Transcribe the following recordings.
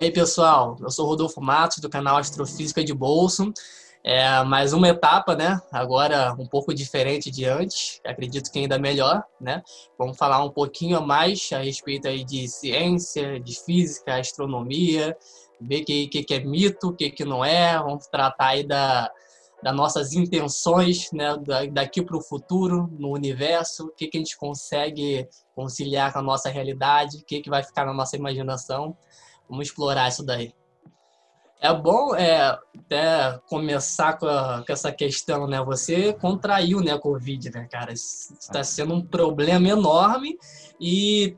E aí, pessoal, eu sou Rodolfo Matos, do canal Astrofísica de Bolso. É mais uma etapa, né? Agora um pouco diferente de antes, acredito que ainda melhor, né? Vamos falar um pouquinho mais a respeito aí de ciência, de física, astronomia, ver o que, que, que, é mito, o que, que não é. Vamos tratar aí da, das nossas intenções, né? daqui para o futuro, no universo, o que, que a gente consegue conciliar com a nossa realidade, o que, que vai ficar na nossa imaginação. Vamos explorar isso daí. É bom é, até começar com, a, com, essa questão, né? Você contraiu né, a Covid, né, cara? Está sendo um problema enorme e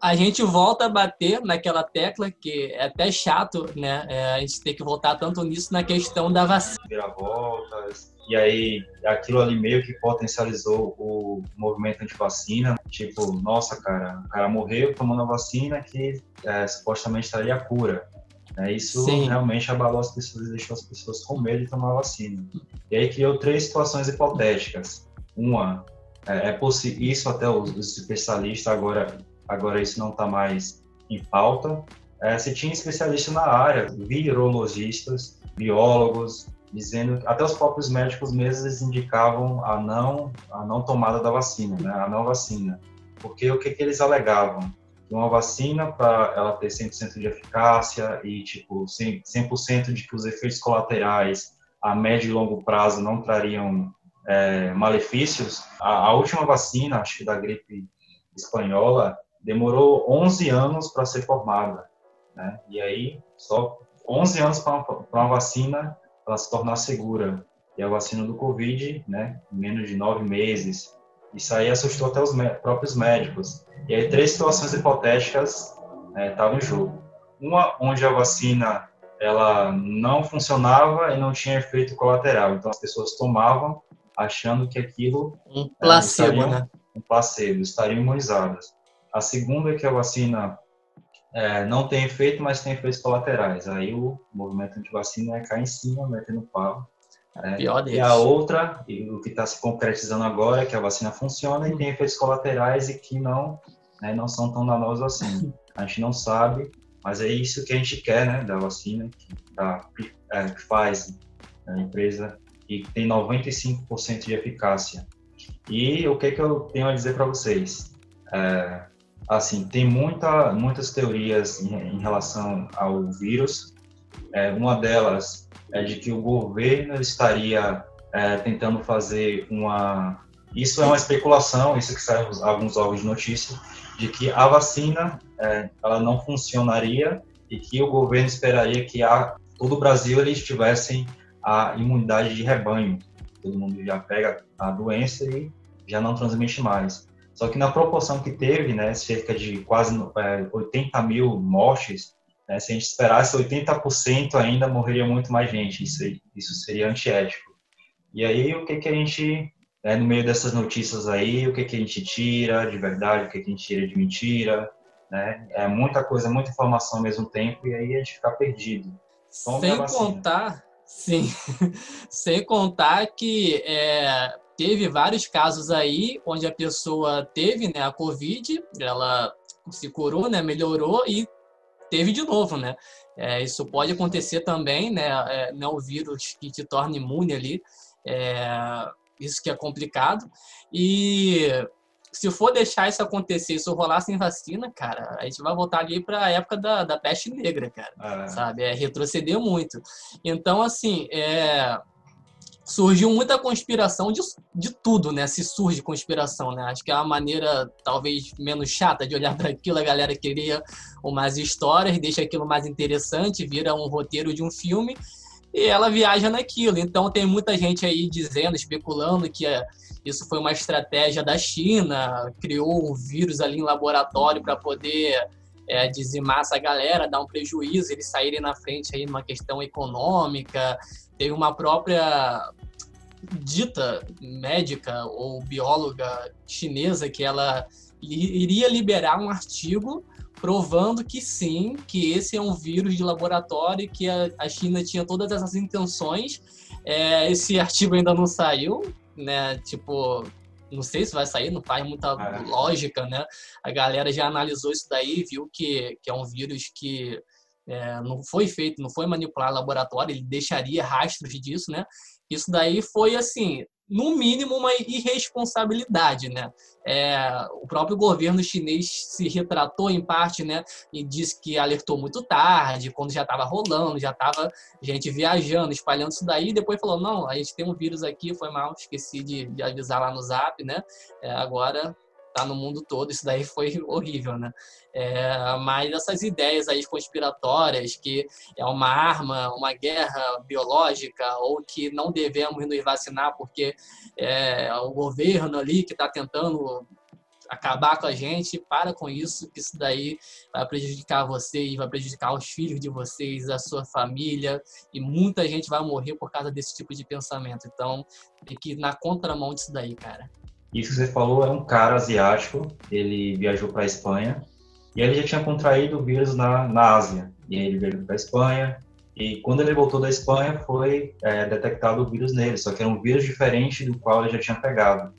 a gente volta a bater naquela tecla que é até chato, né? É, a gente tem que voltar tanto nisso na questão da vacina. Viravoltas, e aí aquilo ali meio que potencializou o movimento anti-vacina. Tipo, nossa, cara, o cara morreu tomando a vacina que é, supostamente traria a cura. É, isso Sim. realmente abalou as pessoas e deixou as pessoas com medo de tomar a vacina. E aí criou três situações hipotéticas. Uma, é, é possível, isso até os, os, especialistas, agora, agora isso não está mais em pauta. É, se tinha especialistas na área, virologistas, biólogos, dizendo até os próprios médicos mesmos indicavam a não a não tomada da vacina, né, a não vacina, porque o que, que eles alegavam uma vacina para ela ter 100% de eficácia e tipo 100%, 100 de que os efeitos colaterais a médio e longo prazo não trariam é, malefícios. A, a, última vacina, acho que da gripe espanhola, demorou 11 anos para ser formada, né? E aí só 11 anos para uma, uma vacina ela se tornar segura. E a vacina do Covid, né, em menos de nove meses. Isso aí assustou até os próprios médicos. E aí três situações hipotéticas estavam é, em jogo. Uma onde a vacina ela não funcionava e não tinha efeito colateral. Então as pessoas tomavam achando que aquilo um é, placebo, estariam, né? Um placebo, estariam imunizadas. A segunda é que a vacina é, não tem efeito, mas tem efeitos colaterais. Aí o movimento anti-vacina é cair em cima, metendo pau. É, Pior. E a outra, e o que está se concretizando agora, é que a vacina funciona e tem efeitos colaterais e que não, né, não são tão danosos assim. A gente não sabe, mas é isso que a gente quer, né, da vacina, que, da, é, que faz né, a empresa e tem 95% de eficácia. E o que, que eu tenho a dizer para vocês? É, assim, tem muita, muitas teorias em, em relação ao vírus. É, uma delas é de que o governo estaria é, tentando fazer uma. Isso é uma especulação, isso que sai alguns órgãos de notícia, de que a vacina é, ela não funcionaria e que o governo esperaria que a, todo o Brasil eles tivessem a imunidade de rebanho. Todo mundo já pega a doença e já não transmite mais. Só que na proporção que teve, né, cerca de quase é, 80 mil mortes, né, se a gente esperasse 80% ainda, morreria muito mais gente. Isso, isso seria antiético. E aí, o que, que a gente, né, no meio dessas notícias aí, o que, que a gente tira de verdade, o que, que a gente tira de mentira, né? É muita coisa, muita informação ao mesmo tempo, e aí a gente fica perdido. Sem contar, sim, sem contar que é, teve vários casos aí onde a pessoa teve né, a Covid, ela se curou, né, melhorou e teve de novo, né? É, isso pode acontecer também, né? É, não é o vírus que te torna imune ali, é, isso que é complicado. E se for deixar isso acontecer, isso rolar sem vacina, cara, a gente vai voltar ali para a época da, da peste negra, cara, ah, sabe? É retroceder muito. Então, assim, é, surgiu muita conspiração de, de tudo, né? Se surge conspiração, né? Acho que é uma maneira talvez menos chata de olhar para aquilo. A galera queria umas histórias, deixa aquilo mais interessante, vira um roteiro de um filme e ela viaja naquilo. Então tem muita gente aí dizendo, especulando que é, isso foi uma estratégia da China, criou um vírus ali em laboratório para poder é, dizimar essa galera, dar um prejuízo, eles saírem na frente aí numa questão econômica. Teve uma própria dita médica ou bióloga chinesa que ela iria liberar um artigo provando que sim, que esse é um vírus de laboratório, que a, China tinha todas essas intenções. É, esse artigo ainda não saiu, né? Tipo, não sei se vai sair, não faz muita é. lógica, né? A galera já analisou isso daí, viu que, que é um vírus que é, não foi feito, não foi manipulado laboratório, ele deixaria rastros disso, né? Isso daí foi assim, no mínimo uma irresponsabilidade, né? É, o próprio governo chinês se retratou em parte, né? E disse que alertou muito tarde, quando já estava rolando, já estava gente viajando, espalhando isso daí. E depois falou: não, a gente tem um vírus aqui, foi mal, esqueci de, de avisar lá no Zap, né? É, agora tá no mundo todo, isso daí foi horrível, né? É, mas essas ideias aí conspiratórias, que é uma arma, uma guerra biológica, ou que não devemos nos vacinar porque é o governo ali que está tentando acabar com a gente, para com isso, que isso daí vai prejudicar vocês, vai prejudicar os filhos de vocês, a sua família, e muita gente vai morrer por causa desse tipo de pensamento. Então, tem que ir na contramão disso daí, cara. Isso que você falou é um cara asiático, ele viajou para a Espanha e ele já tinha contraído o vírus na, na Ásia. E ele veio para a Espanha e quando ele voltou da Espanha foi é, detectado o vírus nele, só que era um vírus diferente do qual ele já tinha pegado.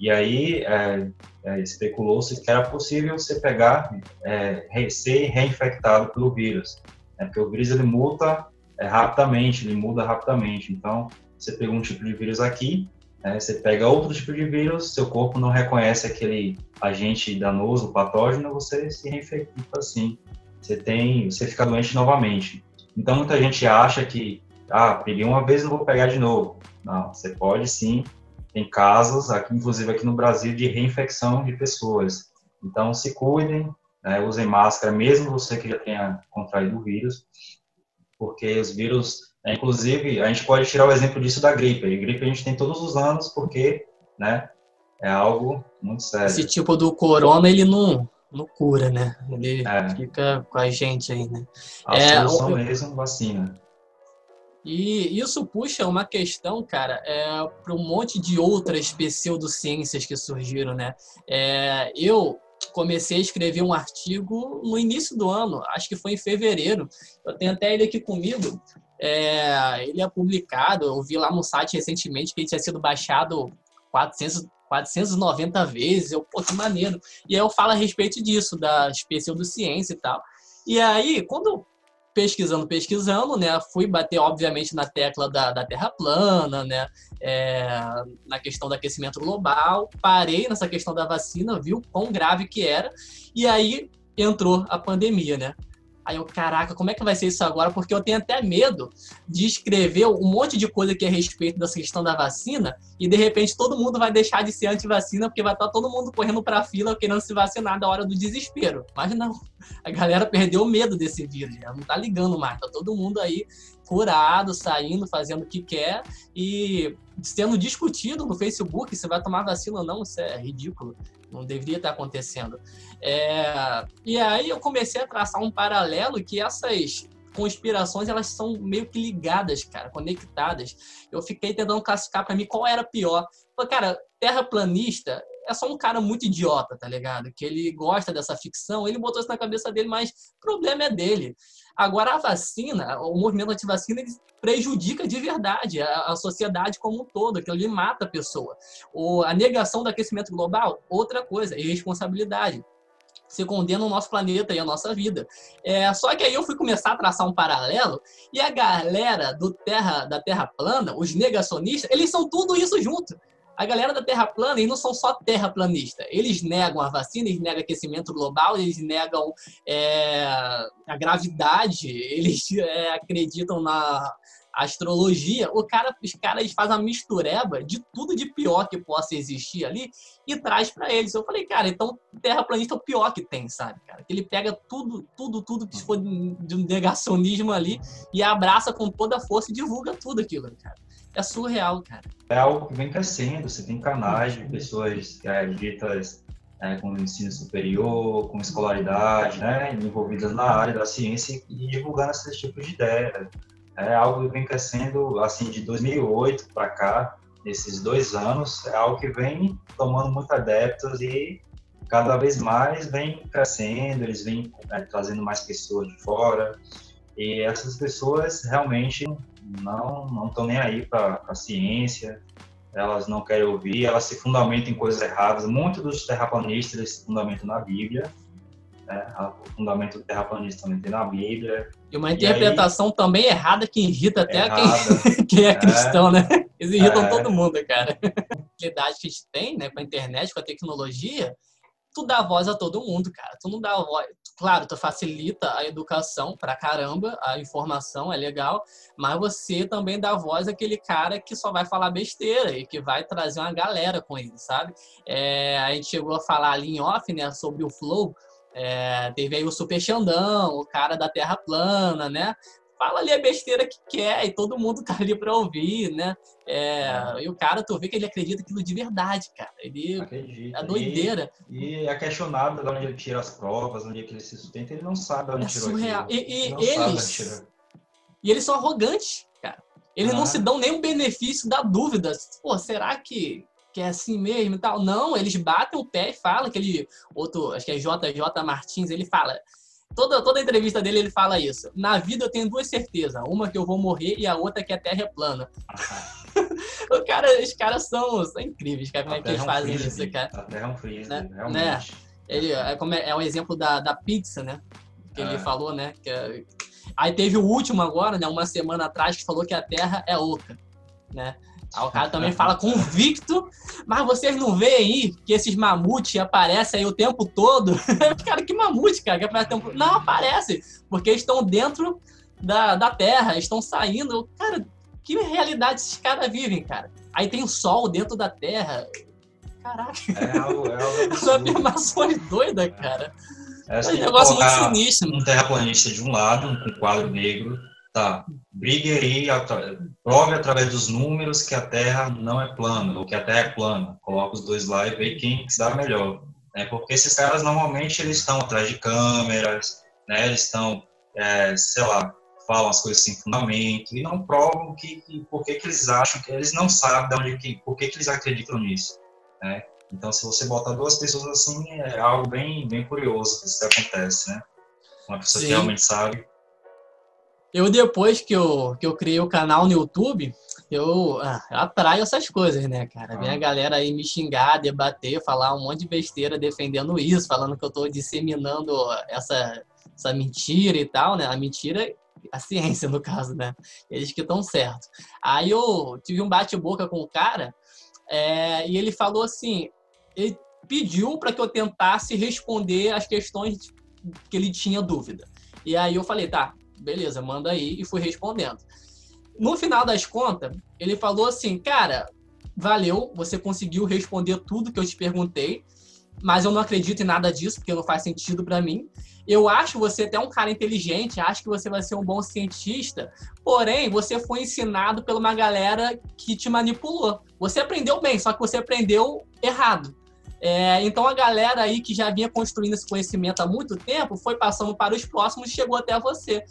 E aí é, é, especulou-se que era possível você pegar, é, ser reinfectado pelo vírus, né? porque o vírus ele muta é, rapidamente, ele muda rapidamente. Então, você pegou um tipo de vírus aqui, né? Você pega outro tipo de vírus, seu corpo não reconhece aquele agente danoso, patógeno, você se reinfecta assim. Você tem, você fica doente novamente. Então muita gente acha que, ah, peguei uma vez, não vou pegar de novo. Não, você pode sim. Tem casos, aqui, inclusive aqui no Brasil, de reinfecção de pessoas. Então se cuidem, né? usem máscara, mesmo você que já tenha contraído o vírus, porque os vírus é, inclusive, a gente pode tirar o exemplo disso da gripe. A gripe a gente tem todos os anos porque, né, é algo muito sério. Esse tipo do corona, ele não, não cura, né? Ele é. fica com a gente aí, né? A é, solução eu... mesmo, vacina. E isso puxa uma questão, cara, é, para um monte de outras pseudociências que surgiram, né? É, eu comecei a escrever um artigo no início do ano, acho que foi em fevereiro. Eu tenho até ele aqui comigo. É, ele é publicado, eu vi lá no site recentemente que ele tinha sido baixado 400, 490 vezes. Eu, pô, que maneiro. E aí eu falo a respeito disso, da pseudociência e tal. E aí, quando pesquisando, pesquisando, né, fui bater, obviamente, na tecla da, da Terra plana, né, é, na questão do aquecimento global, parei nessa questão da vacina, viu quão grave que era, e aí entrou a pandemia, né. Aí eu, caraca, como é que vai ser isso agora? Porque eu tenho até medo de escrever um monte de coisa que é a respeito dessa questão da vacina e de repente todo mundo vai deixar de ser anti-vacina porque vai estar todo mundo correndo para a fila querendo se vacinar da hora do desespero. Mas não, a galera perdeu o medo desse vírus, já não tá ligando mais, tá todo mundo aí curado, saindo, fazendo o que quer e sendo discutido no Facebook se vai tomar vacina ou não, isso é ridículo. Não deveria estar acontecendo. É, e aí eu comecei a traçar um paralelo que essas conspirações elas são meio que ligadas, cara, conectadas. Eu fiquei tentando classificar para mim qual era pior. Falei, cara, terraplanista é só um cara muito idiota, tá ligado? Que ele gosta dessa ficção, ele botou isso na cabeça dele, mas o problema é dele. Agora, a vacina, o movimento anti-vacina, ele prejudica de verdade a, a, sociedade como um todo, aquilo ali mata a pessoa. A negação do aquecimento global, outra coisa, irresponsabilidade você condena o nosso planeta e a nossa vida. É, só que aí eu fui começar a traçar um paralelo e a galera do terra, da Terra plana, os negacionistas, eles são tudo isso junto. A galera da Terra plana, eles não são só terraplanista. Eles negam a vacina, eles negam aquecimento global, eles negam é, a gravidade, eles é, acreditam na astrologia. O cara, os caras fazem uma mistureba de tudo de pior que possa existir ali e traz para eles. Eu falei, cara, então terraplanista é o pior que tem, sabe, cara? Ele pega tudo, tudo, tudo que for de um negacionismo ali e abraça com toda a força e divulga tudo aquilo, cara é surreal, cara. É algo que vem crescendo. Você tem canais de pessoas é, ditas é, com ensino superior, com escolaridade, né, envolvidas na área da ciência e divulgando esse tipo de ideia. É algo que vem crescendo, assim, de 2008 para cá, esses dois anos, é algo que vem tomando muito adeptos e cada vez mais vem crescendo, eles vêm é, trazendo mais pessoas de fora, e essas pessoas realmente não não estão nem aí para a ciência, elas não querem ouvir, elas se fundamentam em coisas erradas. Muitos dos terraplanistas se fundamentam na Bíblia, Né? O fundamento do terraplanista também tem na Bíblia. E uma interpretação aí, também errada que irrita até quem, quem, é, é cristão, né? Eles irritam é. todo mundo, cara. A habilidade que a gente tem né, com a internet, com a tecnologia, tu dá voz a todo mundo, cara. Tu não dá voz. Claro, tu facilita a educação pra caramba, a informação é legal, mas você também dá voz àquele cara que só vai falar besteira e que vai trazer uma galera com ele, sabe? É, a gente chegou a falar ali em off, né, sobre o Flow. É, teve aí o Super Xandão, o cara da Terra Plana, né? Fala ali a besteira que quer e todo mundo tá ali para ouvir, né? É, é, e o cara, tu vê que ele acredita aquilo de verdade, cara. Ele Acredita. é doideira. E, e, é questionado de onde ele tira as provas, onde é que ele se sustenta, ele não sabe onde é tirou surreal. aquilo. E, e eles, e eles são arrogantes, cara. Eles ah. não se dão nenhum benefício da dúvida. Pô, será que, que é assim mesmo e tal? Não, eles batem o pé e falam, aquele outro, acho que é JJ Martins, ele fala Toda, toda entrevista dele ele fala isso. Na vida eu tenho duas certezas. Uma que eu vou morrer e a outra que a Terra é plana. o cara, os caras são, são incríveis, cara. Como é que eles é fazem isso, cara? A Terra é um freezer, né? realmente. Né? Ele, é, como é, é um exemplo da, da pizza, né? Que é. ele falou, né? Que, é, aí teve o último agora, né? Uma semana atrás, que falou que a Terra é oca, né? Aí o cara também fala convicto, mas vocês não veem aí que esses mamutes aparecem aí o tempo todo? cara, que mamute, cara, que aparece o tempo... Não, aparece, porque estão dentro da, da Terra, estão saindo. Cara, que realidade esses caras vivem, cara? Aí tem o Sol dentro da Terra. Caraca. É algo, é algo afirmações doidas, cara. É, é um negócio muito sinistro. Um terraplanista de um lado, um quadro negro, Tá, brigue aí, prove através dos números que a Terra não é plana, ou que a Terra é plana. Coloca os dois lá e vê quem se dá melhor. Né? Porque esses caras, normalmente, eles estão atrás de câmeras, né? eles estão, é, sei lá, falam as coisas sem fundamento e não provam que, que por que, que eles acham que eles não sabem de onde que, por que, que eles acreditam nisso, né? Então, se você botar duas pessoas assim, é algo bem, bem curioso que isso acontece, né? Uma pessoa Sim. que realmente sabe eu, depois que eu, que eu criei o canal no YouTube, eu, ah, eu atraio essas coisas, né, cara? Vem a ah. galera aí me xingar, debater, falar um monte de besteira defendendo isso, falando que eu tô disseminando essa, essa mentira e tal, né? A mentira a ciência, no caso, né? Eles que estão certos. Aí eu tive um bate-boca com o cara é, e ele falou assim: ele pediu para que eu tentasse responder as questões que ele tinha dúvida. E aí eu falei: tá, beleza, manda aí, e fui respondendo. No final das contas, ele falou assim, cara, valeu, você conseguiu responder tudo que eu te perguntei, mas eu não acredito em nada disso, porque não faz sentido para mim. Eu acho você até um cara inteligente, acho que você vai ser um bom cientista, porém, você foi ensinado por uma galera que te manipulou. Você aprendeu bem, só que você aprendeu errado. É, então a galera aí que já vinha construindo esse conhecimento há muito tempo foi passando para os próximos e chegou até você.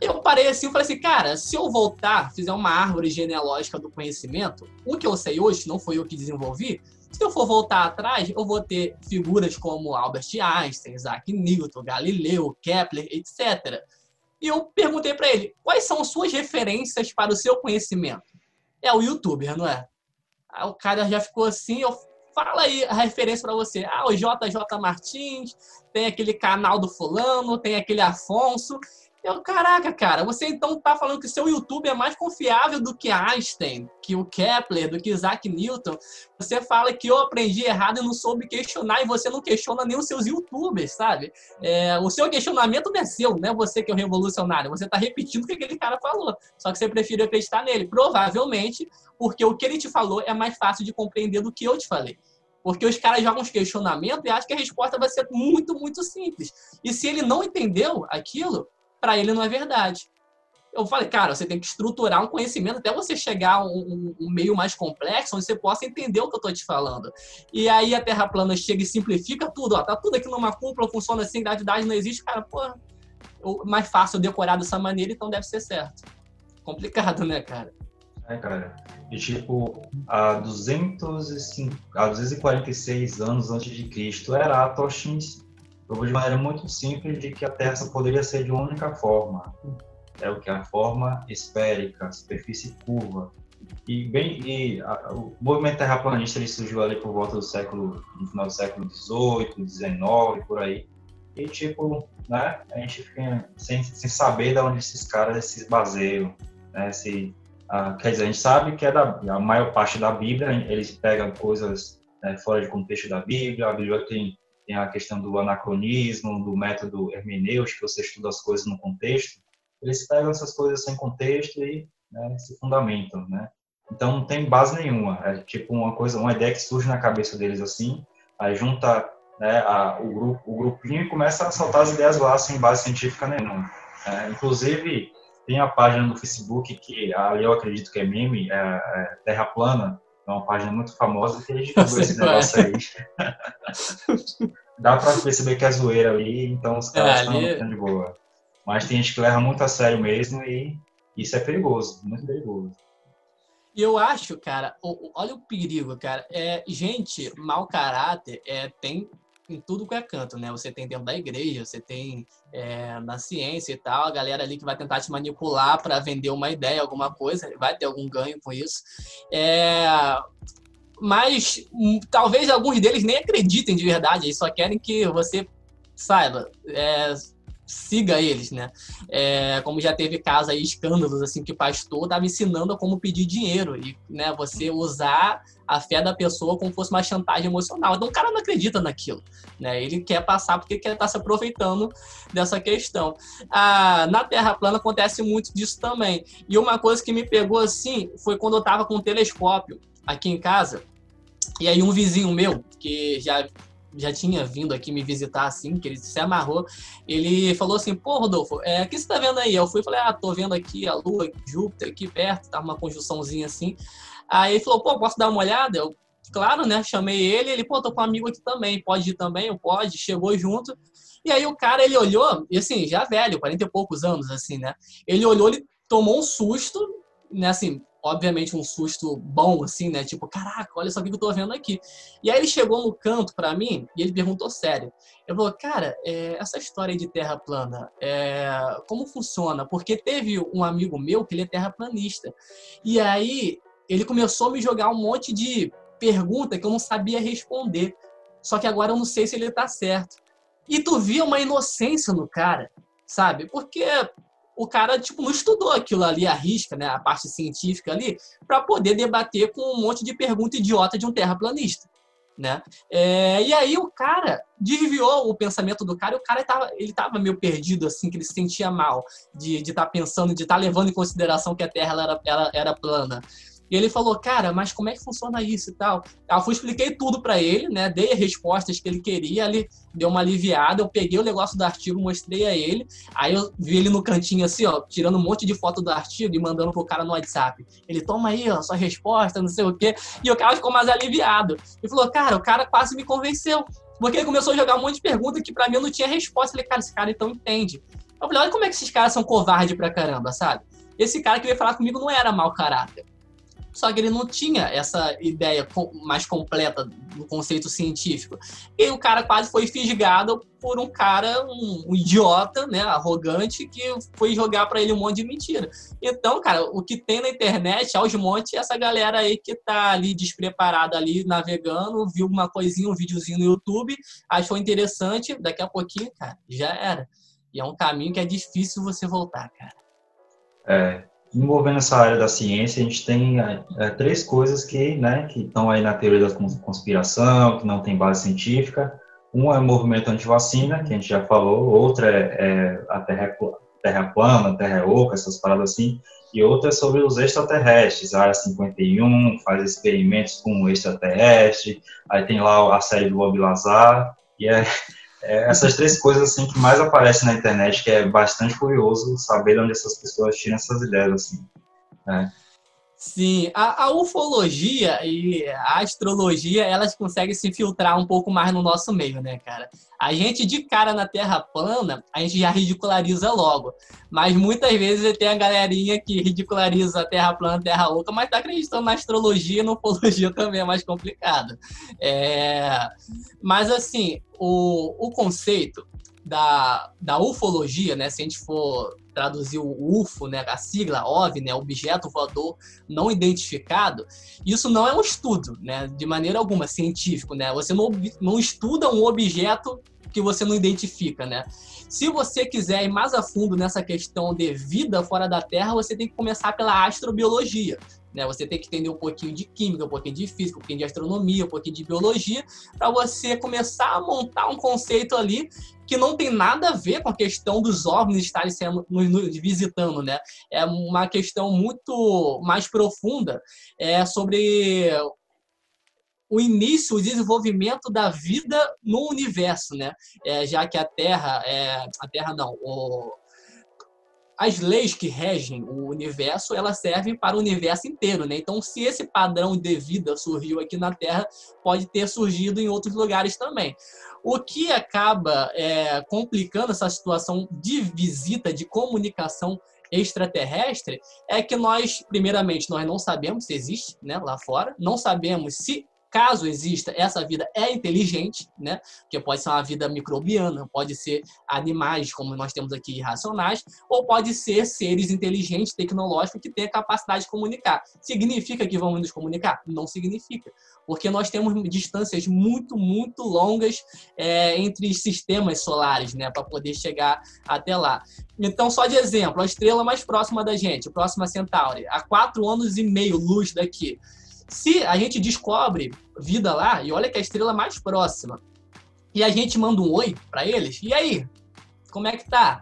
Eu parei assim e falei assim, cara, se eu voltar, fizer uma árvore genealógica do conhecimento, o que eu sei hoje, não foi eu que desenvolvi, se eu for voltar atrás, eu vou ter figuras como Albert Einstein, Isaac Newton, Galileu, Kepler, etc. E eu perguntei para ele, quais são suas referências para o seu conhecimento? É o youtuber, não é? Aí o cara já ficou assim, eu fala aí a referência para você. Ah, o JJ Martins, tem aquele canal do fulano, tem aquele Afonso. Eu, caraca, cara, você então tá falando que seu YouTube é mais confiável do que Einstein, que o Kepler, do que Isaac Newton. Você fala que eu aprendi errado e não soube questionar, e você não questiona nem os seus YouTubers, sabe? É, o seu questionamento não é seu, não é você que é o revolucionário. Você tá repetindo o que aquele cara falou, só que você prefere acreditar nele. Provavelmente porque o que ele te falou é mais fácil de compreender do que eu te falei. Porque os caras jogam uns questionamentos e acham que a resposta vai ser muito, muito simples. E se ele não entendeu aquilo, para ele não é verdade. Eu falei, cara, você tem que estruturar um conhecimento até você chegar a um, um, meio mais complexo, onde você possa entender o que eu estou te falando. E aí a Terra plana chega e simplifica tudo, ó, tá tudo aqui numa cúpula, funciona assim, gravidade não existe, cara, pô, mais fácil decorar dessa maneira, então deve ser certo. Complicado, né, cara? É, cara. E tipo, há, 205, há 246 anos antes de Cristo, Eratosthenes provou de maneira muito simples de que a Terra só poderia ser de uma única forma. É o que a forma esférica, superfície curva. E bem, e a, o movimento terraplanista ele surgiu ali por volta do século, no final do século XVIII, XIX, por aí. e, tipo, né, a gente fica sem, sem saber de onde esses caras se baseiam, né, se, ah, quer dizer, a gente sabe que é da, a maior parte da Bíblia, eles pegam coisas né, fora de contexto da Bíblia, a Bíblia tem, tem a questão do anacronismo, do método hermenêutico, você estuda as coisas no contexto, eles pegam essas coisas sem contexto e né, se fundamentam, né? Então não tem base nenhuma, é tipo uma coisa, uma ideia que surge na cabeça deles assim, aí junta né, a, o, grupo, o grupinho e começa a soltar as ideias lá sem base científica nenhuma. É, inclusive, tem a página do Facebook que ali eu acredito que é meme, é, é Terra Plana, uma página muito famosa que a gente viu esse negócio aí. Dá para perceber que é zoeira ali, então os caras é, estão ali... de boa. Mas tem gente que leva muito a sério mesmo e isso é perigoso, muito perigoso. E eu acho, cara, olha o perigo, cara. É, gente, mau caráter é, tem em tudo que é canto, né? Você tem dentro da igreja, você tem é, na ciência e tal, a galera ali que vai tentar te manipular para vender uma ideia, alguma coisa, vai ter algum ganho com isso. É, mas hum, talvez alguns deles nem acreditem de verdade, eles só querem que você saiba. É, siga eles, né? É, como já teve casos aí, escândalos, assim, que pastor estava ensinando a como pedir dinheiro e, né, você usar a fé da pessoa como fosse uma chantagem emocional. Então o cara não acredita naquilo, né? Ele quer passar porque quer estar tá se aproveitando dessa questão. Ah, na Terra plana acontece muito disso também. E uma coisa que me pegou assim foi quando eu estava com um telescópio aqui em casa. E aí um vizinho meu, que já já tinha vindo aqui me visitar assim, que ele se amarrou, ele falou assim, pô, Rodolfo, é, o que você tá vendo aí? Eu fui e falei, ah, tô vendo aqui a Lua, Júpiter aqui perto, tá uma conjunçãozinha assim. Aí ele falou, pô, posso dar uma olhada? Eu, claro, né, chamei ele, ele, pô, tô com um amigo aqui também, pode ir também? Eu, pode, chegou junto. E aí o cara, ele olhou, e assim, já velho, 40 e poucos anos, assim, né? Ele olhou, ele tomou um susto, né, assim, obviamente um susto bom, assim, né? Tipo, caraca, olha só o que eu tô vendo aqui. E aí ele chegou no canto para mim e ele perguntou sério. Ele falou, cara, é, essa história de terra plana, é, como funciona? Porque teve um amigo meu que ele é terraplanista. E aí ele começou a me jogar um monte de pergunta que eu não sabia responder. Só que agora eu não sei se ele tá certo. E tu via uma inocência no cara, sabe? Porque o cara tipo não estudou aquilo ali a risca, né, a parte científica ali, para poder debater com um monte de pergunta idiota de um terraplanista, né? É, e aí o cara desviou o pensamento do cara, e o cara tava, ele tava meio perdido assim, que ele se sentia mal de estar tá pensando, de estar tá levando em consideração que a Terra era, era, era plana. E ele falou, cara, mas como é que funciona isso e tal? Eu expliquei tudo para ele, né? Dei as respostas que ele queria, ele deu uma aliviada. Eu peguei o negócio do artigo, mostrei a ele. Aí eu vi ele no cantinho assim, ó, tirando um monte de foto do artigo e mandando pro cara no WhatsApp. Ele, toma aí, ó, sua resposta, não sei o quê. E o cara ficou mais aliviado. E falou, cara, o cara quase me convenceu. Porque ele começou a jogar um monte de perguntas que para mim não tinha resposta. Eu falei, cara, esse cara então entende. Eu falei, olha como é que esses caras são covardes pra caramba, sabe? Esse cara que veio falar comigo não era mau caráter só que ele não tinha essa ideia mais completa do conceito científico. E o cara quase foi fisgado por um cara, um, um idiota, né, arrogante, que foi jogar para ele um monte de mentira. Então, cara, o que tem na internet, aos montes, é essa galera aí que tá ali despreparada ali, navegando, viu uma coisinha, um videozinho no YouTube, achou interessante, daqui a pouquinho, cara, já era. E é um caminho que é difícil você voltar, cara. É, envolvendo essa área da ciência, a gente tem é, é, três coisas que né, estão aí na teoria da conspiração, que não tem base científica. Um é o movimento anti-vacina, que a gente já falou, outra é, é a terra, terra plana, terra oca, essas paradas assim, e outra é sobre os extraterrestres, a Área 51 faz experimentos com extraterrestre, aí tem lá a série do Bob Lazar, e é, é, essas três coisas assim que mais aparecem na internet, que é bastante curioso saber onde essas pessoas tiram essas ideias assim. Né? Sim, a, a, ufologia e a astrologia, elas conseguem se filtrar um pouco mais no nosso meio, né, cara? A gente, de cara na Terra plana, a gente já ridiculariza logo. Mas muitas vezes tem a galerinha que ridiculariza a Terra plana, Terra oca, mas tá acreditando na astrologia e na ufologia também é mais complicado. É... Mas, assim, o, o conceito da, da ufologia, né, se a gente for traduzir o UFO, né, a sigla OVNI, né, objeto voador não identificado, isso não é um estudo, né, de maneira alguma científico, né? Você não, não estuda um objeto que você não identifica, né? Se você quiser ir mais a fundo nessa questão de vida fora da Terra, você tem que começar pela astrobiologia. Né? Você tem que entender um pouquinho de química, um pouquinho de física, um pouquinho de astronomia, um pouquinho de biologia, para você começar a montar um conceito ali que não tem nada a ver com a questão dos OVNIs estarem sendo, nos, nos visitando, né? É uma questão muito mais profunda é, sobre o início, o desenvolvimento da vida no universo, né? É, já que a Terra, é, a Terra não, o, as leis que regem o universo, elas servem para o universo inteiro, né? Então, se esse padrão de vida surgiu aqui na Terra, pode ter surgido em outros lugares também. O que acaba é, complicando essa situação de visita, de comunicação extraterrestre, é que nós, primeiramente, nós não sabemos se existe né, lá fora, não sabemos se caso exista, essa vida é inteligente, né? Que pode ser uma vida microbiana, pode ser animais, como nós temos aqui, irracionais, ou pode ser seres inteligentes, tecnológicos, que têm a capacidade de comunicar. Significa que vão nos comunicar? Não significa. Porque nós temos distâncias muito, muito longas é, entre sistemas solares, né? Para poder chegar até lá. Então, só de exemplo, a estrela mais próxima da gente, o Próxima Centauri, a quatro anos e meio luz daqui. Se a gente descobre vida lá, e olha que é a estrela mais próxima, e a gente manda um oi para eles, e aí? Como é que tá?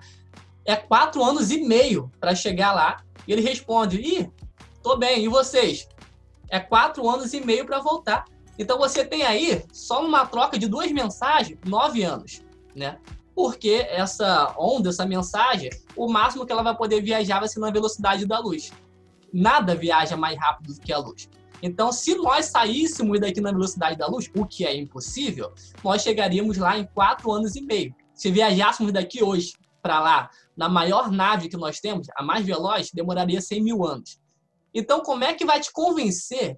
É quatro anos e meio para chegar lá, e ele responde: Ih, tô bem, e vocês? É quatro anos e meio para voltar. Então você tem aí, só uma troca de duas mensagens, nove anos, né? Porque essa onda, essa mensagem, o máximo que ela vai poder viajar vai ser na velocidade da luz. Nada viaja mais rápido do que a luz. Então, se nós saíssemos daqui na velocidade da luz, o que é impossível, nós chegaríamos lá em quatro anos e meio. Se viajássemos daqui hoje para lá, na maior nave que nós temos, a mais veloz, demoraria 100 mil anos. Então, como é que vai te convencer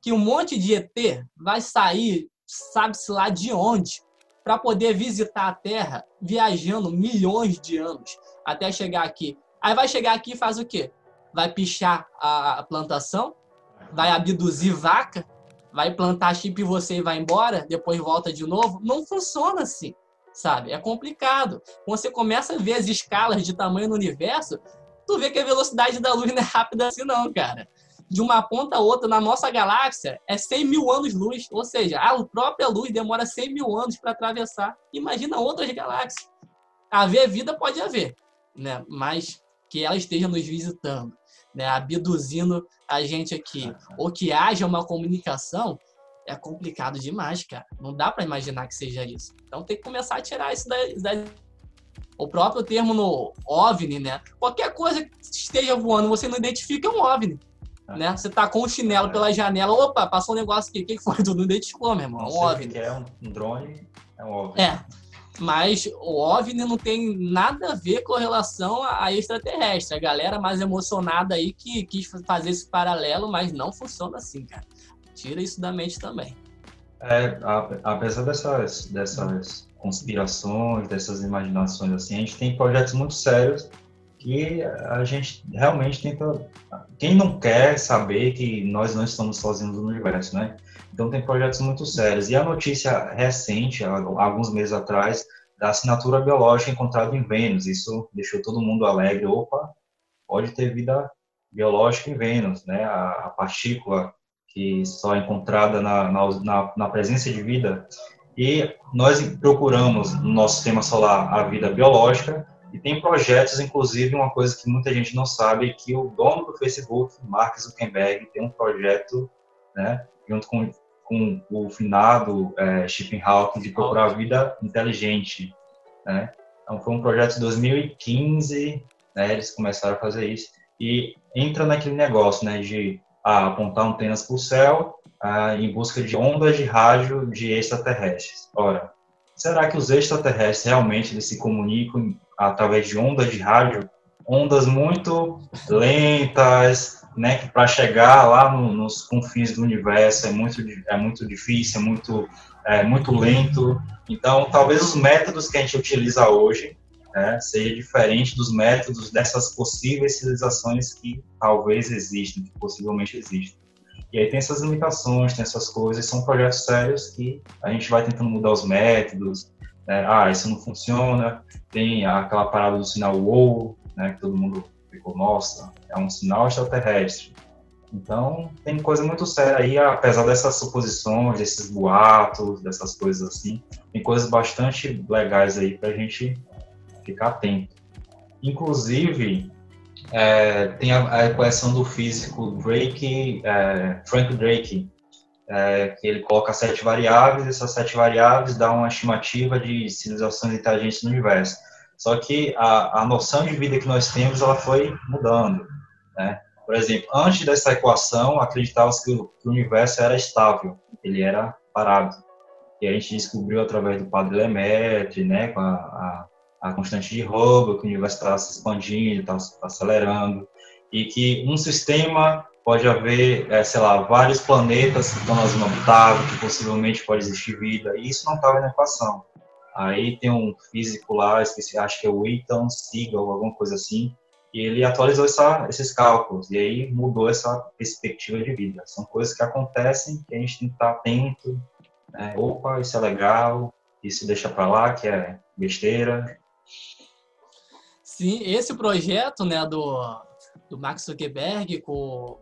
que um monte de ET vai sair, sabe-se lá de onde, para poder visitar a Terra, viajando milhões de anos até chegar aqui? Aí vai chegar aqui e faz o quê? Vai pichar a plantação, vai abduzir vaca, vai plantar chip em você e vai embora, depois volta de novo. Não funciona assim, sabe? É complicado. Quando você começa a ver as escalas de tamanho no universo, tu vê que a velocidade da luz não é rápida assim não, cara. De uma ponta a outra, na nossa galáxia, é 100 mil anos-luz. Ou seja, a própria luz demora 100 mil anos para atravessar. Imagina outras galáxias. Haver vida pode haver, né? mas que ela esteja nos visitando né, abduzindo a gente aqui, ou que haja uma comunicação, é complicado demais, cara. Não dá para imaginar que seja isso. Então tem que começar a tirar isso da. O próprio termo no OVNI, né? Qualquer coisa que esteja voando, você não identifica é um OVNI. Né? Você tá com o chinelo é. pela janela, opa, passou um negócio aqui, o que foi? Tu não identificou, meu irmão? É um OVNI. Que é um drone, é um OVNI. É. Mas o OVNI não tem nada a ver com relação a, extraterrestre. A galera mais emocionada aí que quis fazer esse paralelo, mas não funciona assim, cara. Tira isso da mente também. É, apesar dessas, dessas conspirações, dessas imaginações assim, a gente tem projetos muito sérios que a gente realmente tenta. Quem não quer saber que nós não estamos sozinhos no universo, né? Então tem projetos muito sérios. E a notícia recente, alguns meses atrás, da assinatura biológica encontrada em Vênus. Isso deixou todo mundo alegre. Opa, pode ter vida biológica em Vênus, né? A, a partícula que só é encontrada na, na, na, presença de vida. E nós procuramos no nosso sistema solar a vida biológica e tem projetos, inclusive, uma coisa que muita gente não sabe, que o dono do Facebook, Mark Zuckerberg, tem um projeto, né, junto com, com o finado é, Stephen Hawking, de procurar vida inteligente, né. Então, foi um projeto de 2015, né, eles começaram a fazer isso, e entra naquele negócio, né, de ah, apontar antenas para o céu ah, em busca de ondas de rádio de extraterrestres. Ora, será que os extraterrestres realmente eles se comunicam através de ondas de rádio, ondas muito lentas, né, que para chegar lá no, nos confins do universo é muito, é muito difícil, é muito, é muito lento. Então, talvez os métodos que a gente utiliza hoje né, seja diferente dos métodos dessas possíveis civilizações que talvez existam, que possivelmente existem. E aí tem essas limitações, tem essas coisas, são projetos sérios que a gente vai tentando mudar os métodos, né? ah, isso não funciona, tem aquela parada do sinal WOW, né, que todo mundo ficou, nossa, é um sinal extraterrestre. Então, tem coisa muito séria aí, apesar dessas suposições, desses boatos, dessas coisas assim, tem coisas bastante legais aí para a gente ficar atento. Inclusive, é, tem a, a, equação do físico Drake, é, Frank Drake, é, que ele coloca sete variáveis, e essas sete variáveis dão uma estimativa de civilizações inteligentes no universo. Só que a, a noção de vida que nós temos, ela foi mudando, né? Por exemplo, antes dessa equação, acreditava-se que, o universo era estável, ele era parado. E a gente descobriu através do Padre Lemaitre, né, com a, a, a constante de Hubble, que o universo está se expandindo, está tá acelerando, e que um sistema pode haver, é, sei lá, vários planetas que estão na zona habitável, que possivelmente pode existir vida, e isso não estava na equação. Aí tem um físico lá, esqueci, acho que é o Ethan Siegel, alguma coisa assim, e ele atualizou essa, esses cálculos, e aí mudou essa perspectiva de vida. São coisas que acontecem que a gente tem que estar atento, né? opa, isso é legal, isso deixa para lá, que é besteira. Sim, esse projeto né, do, do Max Zuckerberg com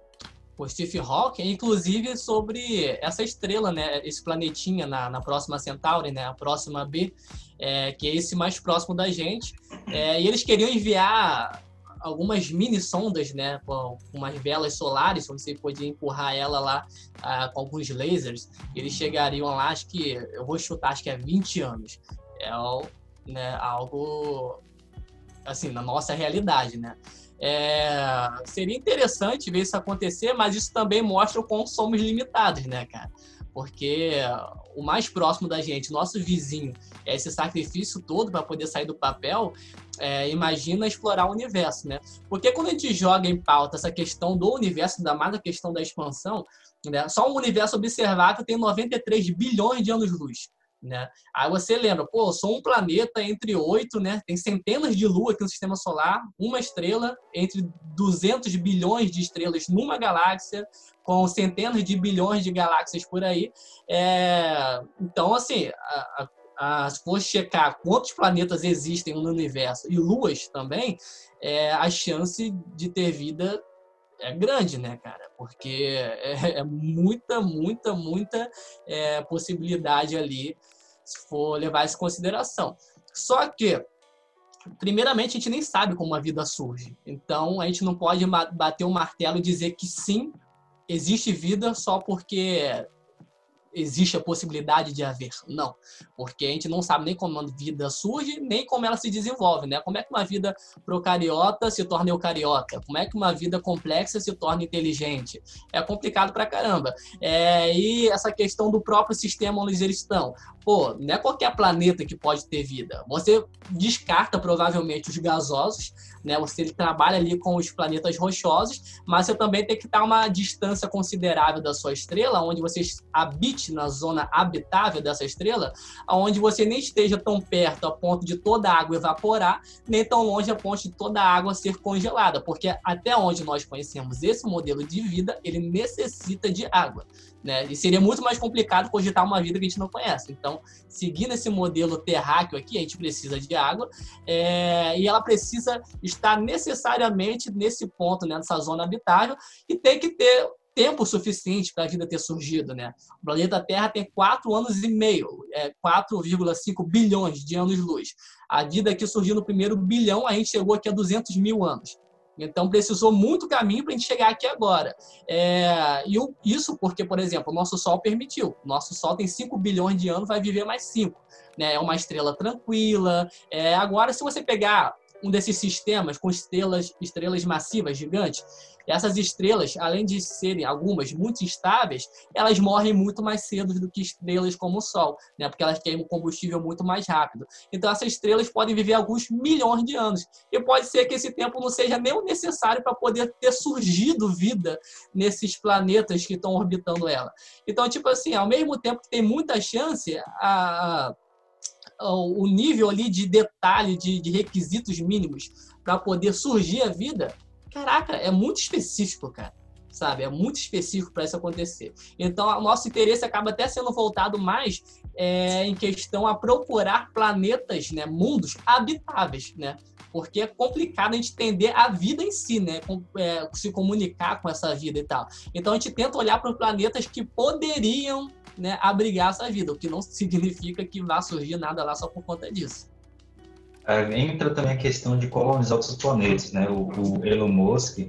o Steve Hawking, inclusive sobre essa estrela, né, esse planetinha na, na próxima Centauri, né, a próxima B, é, que é esse mais próximo da gente. É, e eles queriam enviar algumas mini sondas, né, com, umas velas solares, onde você podia empurrar ela lá ah, com alguns lasers. Eles chegariam lá, acho que, eu vou chutar, acho que é 20 anos. É né, algo, assim, na nossa realidade, né. É, seria interessante ver isso acontecer, mas isso também mostra o quão somos limitados, né, cara? Porque o mais próximo da gente, nosso vizinho, esse sacrifício todo para poder sair do papel. É, imagina explorar o universo, né? Porque quando a gente joga em pauta essa questão do universo, ainda mais a questão da expansão, né? só um universo observável tem 93 bilhões de anos-luz. Né? Aí você lembra, pô, sou um planeta entre oito, né? Tem centenas de luas aqui no sistema solar, uma estrela entre 200 bilhões de estrelas numa galáxia, com centenas de bilhões de galáxias por aí. É... Então, assim, a, a, a, se for checar quantos planetas existem no universo e luas também, é, a chance de ter vida é grande, né, cara? Porque é, é muita, muita, muita é, possibilidade ali, se for levar isso em consideração. Só que, primeiramente, a gente nem sabe como a vida surge. Então, a gente não pode bater o martelo e dizer que sim, existe vida só porque existe a possibilidade de haver. Não, porque a gente não sabe nem como a vida surge, nem como ela se desenvolve, né? Como é que uma vida procariota se torna eucariota? Como é que uma vida complexa se torna inteligente? É complicado pra caramba. É, e essa questão do próprio sistema onde eles estão. Pô, não é qualquer planeta que pode ter vida. Você descarta provavelmente os gasosos, né? Você trabalha ali com os planetas rochosos, mas você também tem que estar uma distância considerável da sua estrela, onde você habite na zona habitável dessa estrela, onde você nem esteja tão perto a ponto de toda a água evaporar, nem tão longe a ponto de toda a água ser congelada, porque até onde nós conhecemos esse modelo de vida, ele necessita de água. Né? E seria muito mais complicado cogitar uma vida que a gente não conhece. Então, seguindo esse modelo terráqueo aqui, a gente precisa de água é, e ela precisa estar necessariamente nesse ponto, né, nessa zona habitável, e tem que ter tempo suficiente para a vida ter surgido, né? O planeta Terra tem 4 anos e meio, é 4,5 bilhões de anos-luz. A vida aqui surgiu no primeiro bilhão, a gente chegou aqui a 200 mil anos. Então, precisou muito caminho para a gente chegar aqui agora. É, e isso porque, por exemplo, o nosso Sol permitiu. Nosso Sol tem 5 bilhões de anos, vai viver mais 5. Né? É uma estrela tranquila. É, agora, se você pegar um desses sistemas com estrelas, estrelas massivas, gigantes, essas estrelas, além de serem algumas muito instáveis, elas morrem muito mais cedo do que estrelas como o Sol, né? porque elas queimam combustível muito mais rápido. Então, essas estrelas podem viver alguns milhões de anos. E pode ser que esse tempo não seja nem o necessário para poder ter surgido vida nesses planetas que estão orbitando ela. Então, tipo assim, ao mesmo tempo que tem muita chance, a o nível ali de detalhe, de, de requisitos mínimos para poder surgir a vida, caraca, é muito específico, cara. sabe? É muito específico para isso acontecer. Então, o nosso interesse acaba até sendo voltado mais é, em questão a procurar planetas, né, mundos habitáveis, né? Porque é complicado a gente entender a vida em si, né? Com, é, se comunicar com essa vida e tal. Então, a gente tenta olhar para planetas que poderiam né, abrigar essa vida, o que não significa que vá surgir nada lá só por conta disso. É, entra também a questão de colonizar outros planetas, né? O, o Elon Musk,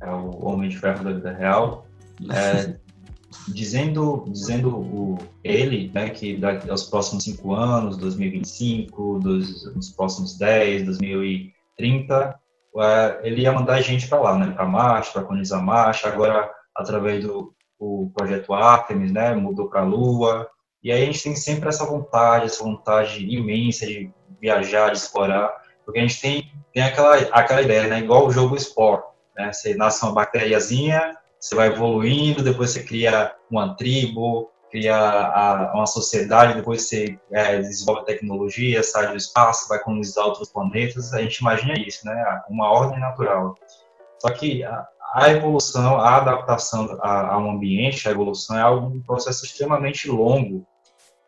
é o Homem de Ferro da vida real, é, dizendo, dizendo o, ele, né, que daqui aos próximos cinco anos, 2025, dos, nos próximos 10, 2030, é, ele ia mandar gente para lá, né, para Marte, para colonizar Marte, agora através do o projeto Artemis, né, mudou para a Lua, e aí a gente tem sempre essa vontade, essa vontade imensa de viajar, de explorar, porque a gente tem, tem aquela, aquela ideia, né, igual o jogo Sport, né, você nasce uma bactériazinha, você vai evoluindo, depois você cria uma tribo, cria a, uma sociedade, depois você é, desenvolve tecnologia, sai do espaço, vai colonizar outros planetas, a gente imagina isso, né, uma ordem natural. Só que a, a evolução, a adaptação a, a, um ambiente, a evolução é algo, um processo extremamente longo.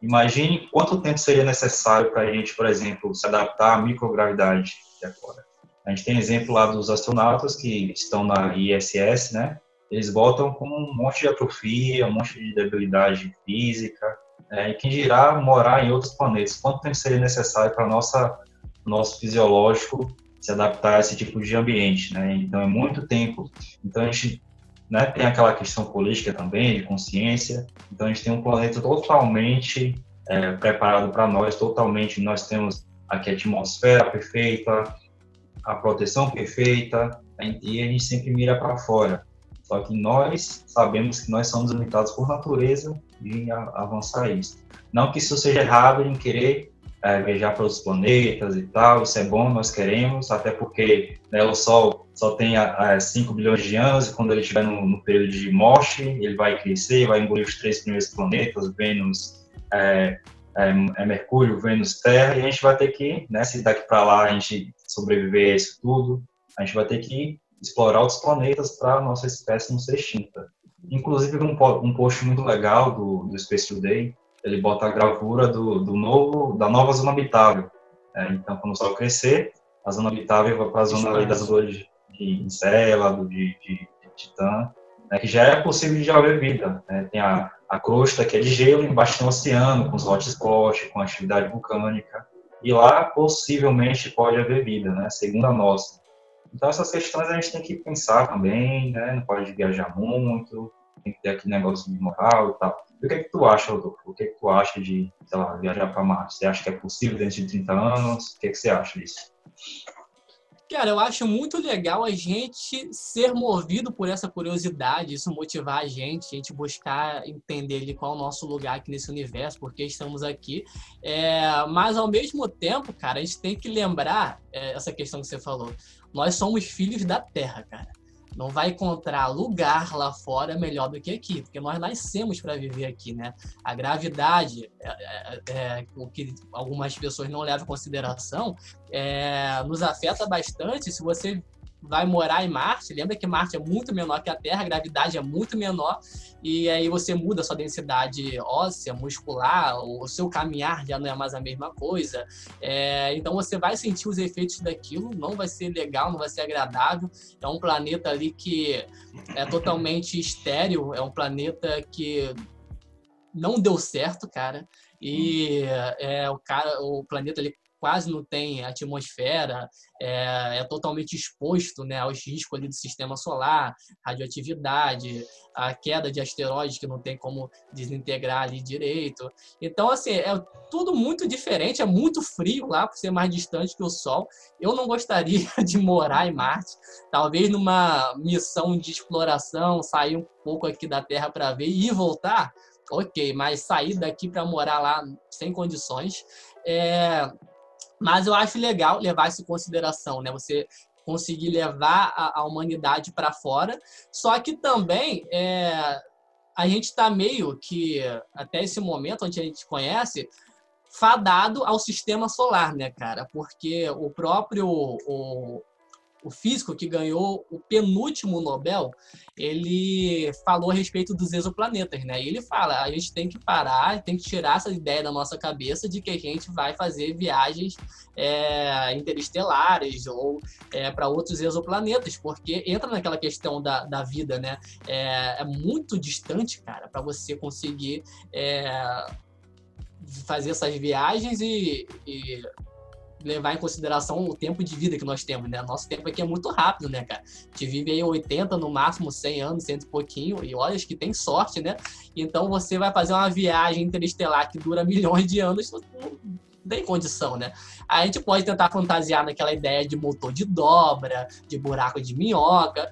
Imagine quanto tempo seria necessário para a gente, por exemplo, se adaptar à microgravidade de agora. A gente tem exemplo lá dos astronautas que estão na ISS, né? Eles voltam com um monte de atrofia, um monte de debilidade física, é, e quem dirá morar em outros planetas? Quanto tempo seria necessário para nossa nosso fisiológico se adaptar a esse tipo de ambiente, né? Então é muito tempo. Então a gente né, tem aquela questão política também, de consciência. Então a gente tem um planeta totalmente é, preparado para nós, totalmente. Nós temos aqui a atmosfera perfeita, a proteção perfeita, e a gente sempre mira para fora. Só que nós sabemos que nós somos limitados por natureza em avançar isso. Não que isso seja errado em querer é, viajar para outros planetas e tal, isso é bom, nós queremos, até porque né, o Sol só tem 5 bilhões de anos e quando ele estiver no, no, período de morte, ele vai crescer, vai engolir os três primeiros planetas, Vênus, é, é, é Mercúrio, Vênus, Terra, e a gente vai ter que, né, se daqui para lá a gente sobreviver a isso tudo, a gente vai ter que explorar outros planetas para a nossa espécie não ser extinta. Inclusive, um, um post muito legal do, do Space Today, ele bota a gravura do, do novo, da nova zona habitável. É, então, quando o Sol crescer, a zona habitável vai para a zona ali das bolhas de, Encélado, de, de, de Titã, né, que já é possível de haver vida. Né? Tem a, a crosta que é de gelo, embaixo tem o oceano, com os hotspots, com atividade vulcânica, e lá possivelmente pode haver vida, né, segundo a nossa. Então, essas questões a gente tem que pensar também, né? não pode viajar muito, tem que ter aquele negócio de moral e tal. E o que é que tu acha, Rodolfo? O que é que tu acha de, sei lá, viajar para Marte? Você acha que é possível dentro de 30 anos? O que é que você acha disso? Cara, eu acho muito legal a gente ser movido por essa curiosidade, isso motivar a gente, a gente buscar entender qual é o nosso lugar aqui nesse universo, porque estamos aqui. É, mas ao mesmo tempo, cara, a gente tem que lembrar é, essa questão que você falou. Nós somos filhos da Terra, cara não vai encontrar lugar lá fora melhor do que aqui, porque nós nascemos para viver aqui, né? A gravidade, é, é, é, o que algumas pessoas não levam em consideração, é, nos afeta bastante se você vai morar em Marte, lembra que Marte é muito menor que a Terra, a gravidade é muito menor, e aí você muda a sua densidade óssea, muscular, o seu caminhar já não é mais a mesma coisa. É, então você vai sentir os efeitos daquilo, não vai ser legal, não vai ser agradável. É um planeta ali que é totalmente estéreo, é um planeta que não deu certo, cara. E é, o cara, o planeta ali quase não tem atmosfera, é, é, totalmente exposto né, aos riscos ali do sistema solar, radioatividade, a queda de asteroides que não tem como desintegrar ali direito. Então, assim, é tudo muito diferente, é muito frio lá, por ser mais distante que o Sol. Eu não gostaria de morar em Marte, talvez numa missão de exploração, sair um pouco aqui da Terra para ver e voltar, ok, mas sair daqui para morar lá sem condições. É, mas eu acho legal levar isso em consideração, né? Você conseguir levar a, a humanidade para fora. Só que também é, a gente está meio que, até esse momento onde a gente conhece, fadado ao sistema solar, né, cara? Porque o próprio o, o físico que ganhou o penúltimo Nobel, ele falou a respeito dos exoplanetas, né? E ele fala, a gente tem que parar, tem que tirar essa ideia da nossa cabeça de que a gente vai fazer viagens é, interestelares ou é, para outros exoplanetas, porque entra naquela questão da, da vida, né? É, é muito distante, cara, para você conseguir é, fazer essas viagens e, e levar em consideração o tempo de vida que nós temos, né? Nosso tempo aqui é muito rápido, né, cara? A gente vive aí 80, no máximo 100 anos, 100 e pouquinho, e olha, que tem sorte, né? Então você vai fazer uma viagem interestelar que dura milhões de anos, não tem condição, né? A gente pode tentar fantasiar naquela ideia de motor de dobra, de buraco de minhoca,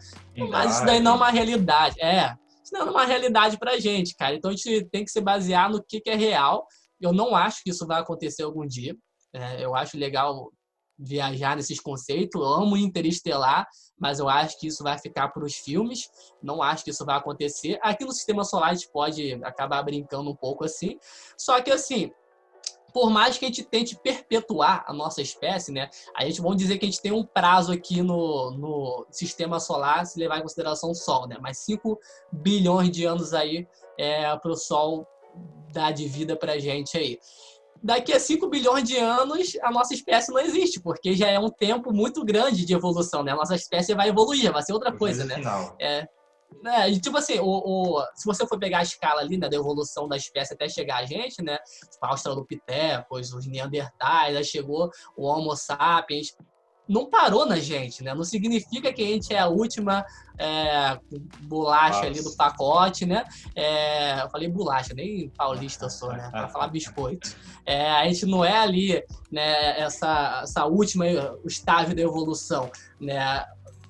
mas isso daí não é uma realidade. É, isso não é uma realidade pra gente, cara. Então a gente tem que se basear no que, que é real. Eu não acho que isso vai acontecer algum dia. É, eu acho legal viajar nesses conceitos. Eu amo Interestelar, mas eu acho que isso vai ficar para os filmes. Não acho que isso vai acontecer. Aqui no Sistema Solar a gente pode acabar brincando um pouco assim. Só que assim, por mais que a gente tente perpetuar a nossa espécie, né? A gente vamos dizer que a gente tem um prazo aqui no, no sistema solar, se levar em consideração o Sol, né? Mas 5 bilhões de anos aí é, para o Sol dar de vida para a gente aí daqui a 5 bilhões de anos a nossa espécie não existe, porque já é um tempo muito grande de evolução, né? A nossa espécie vai evoluir, vai ser outra coisa, né? É, é, tipo assim, o, o, se você for pegar a escala ali né, da evolução da espécie até chegar a gente, né? Tipo, Australopithecus, os Neandertais, aí chegou o Homo sapiens não parou na gente, né? Não significa que a gente é a última é, bolacha Nossa. ali do pacote, né? É, eu falei bolacha, nem paulista sou, né? Pra falar biscoito. É, a gente não é ali, né? Essa, essa última, estágio da evolução, né?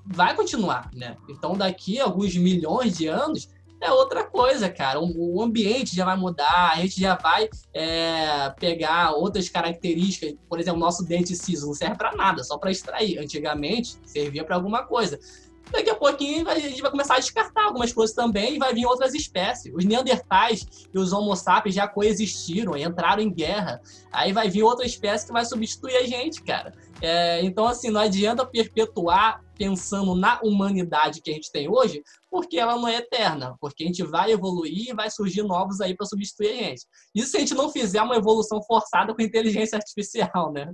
Vai continuar, né? Então, daqui a alguns milhões de anos, é outra coisa, cara. O, ambiente já vai mudar, a gente já vai é, pegar outras características. Por exemplo, nosso dente ciso não serve para nada, só para extrair. Antigamente servia para alguma coisa. Daqui a pouquinho a gente vai começar a descartar algumas coisas também e vai vir outras espécies. Os Neandertais e os Homo sapiens já coexistiram, entraram em guerra. Aí vai vir outra espécie que vai substituir a gente, cara. É, então, assim, não adianta perpetuar pensando na humanidade que a gente tem hoje, porque ela não é eterna, porque a gente vai evoluir e vai surgir novos aí para substituir a gente. Isso se a gente não fizer uma evolução forçada com inteligência artificial, né?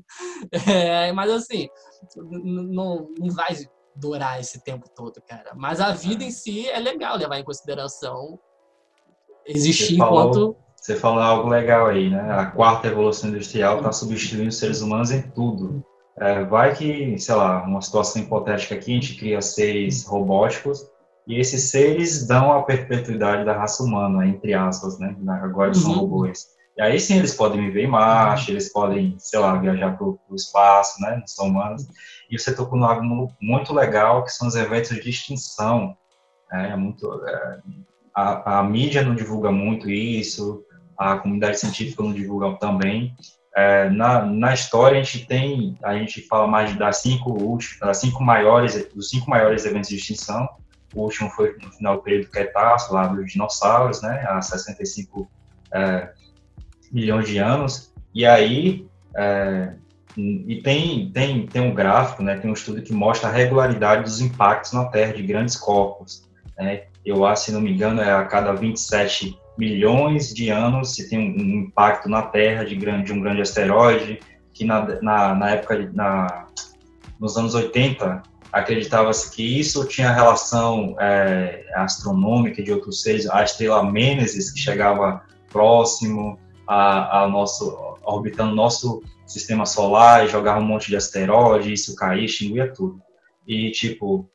É, mas assim, não, não vai durar esse tempo todo, cara. Mas a vida em si é legal levar em consideração existir você enquanto. Falou, você falou algo legal aí, né? A quarta evolução industrial está substituindo os seres humanos em tudo. É, vai que, sei lá, uma situação hipotética aqui, a gente cria seres robóticos e esses seres dão a perpetuidade da raça humana, entre aspas, né? Agora uhum. são robôs. E aí sim eles podem viver em Marte, eles podem, sei lá, viajar para o espaço, né? Não são humanos. E você tocou no algo muito legal, que são os eventos de extinção. É, é muito, é, a, a, mídia não divulga muito isso, a comunidade científica não divulga também. É, na, na história a gente tem, a gente fala mais das cinco, das cinco maiores, dos cinco maiores eventos de extinção. O último foi no final do período Cretáceo, lá dos dinossauros, né, há 65 é, milhões de anos. E aí, é, e tem, tem, tem um gráfico, né, tem um estudo que mostra a regularidade dos impactos na Terra de grandes corpos. Né? Eu acho, se não me engano, é a cada 27 milhões de anos se tem um, impacto na Terra de, grande, de um grande asteroide, que na, na, na época, na, nos anos 80, acreditava-se que isso tinha relação é, astronômica de outros seres, a estrela Mênesis, que chegava próximo ao nosso, orbitando nosso sistema solar e jogava um monte de asteroides, isso caía, extinguia tudo. E, tipo,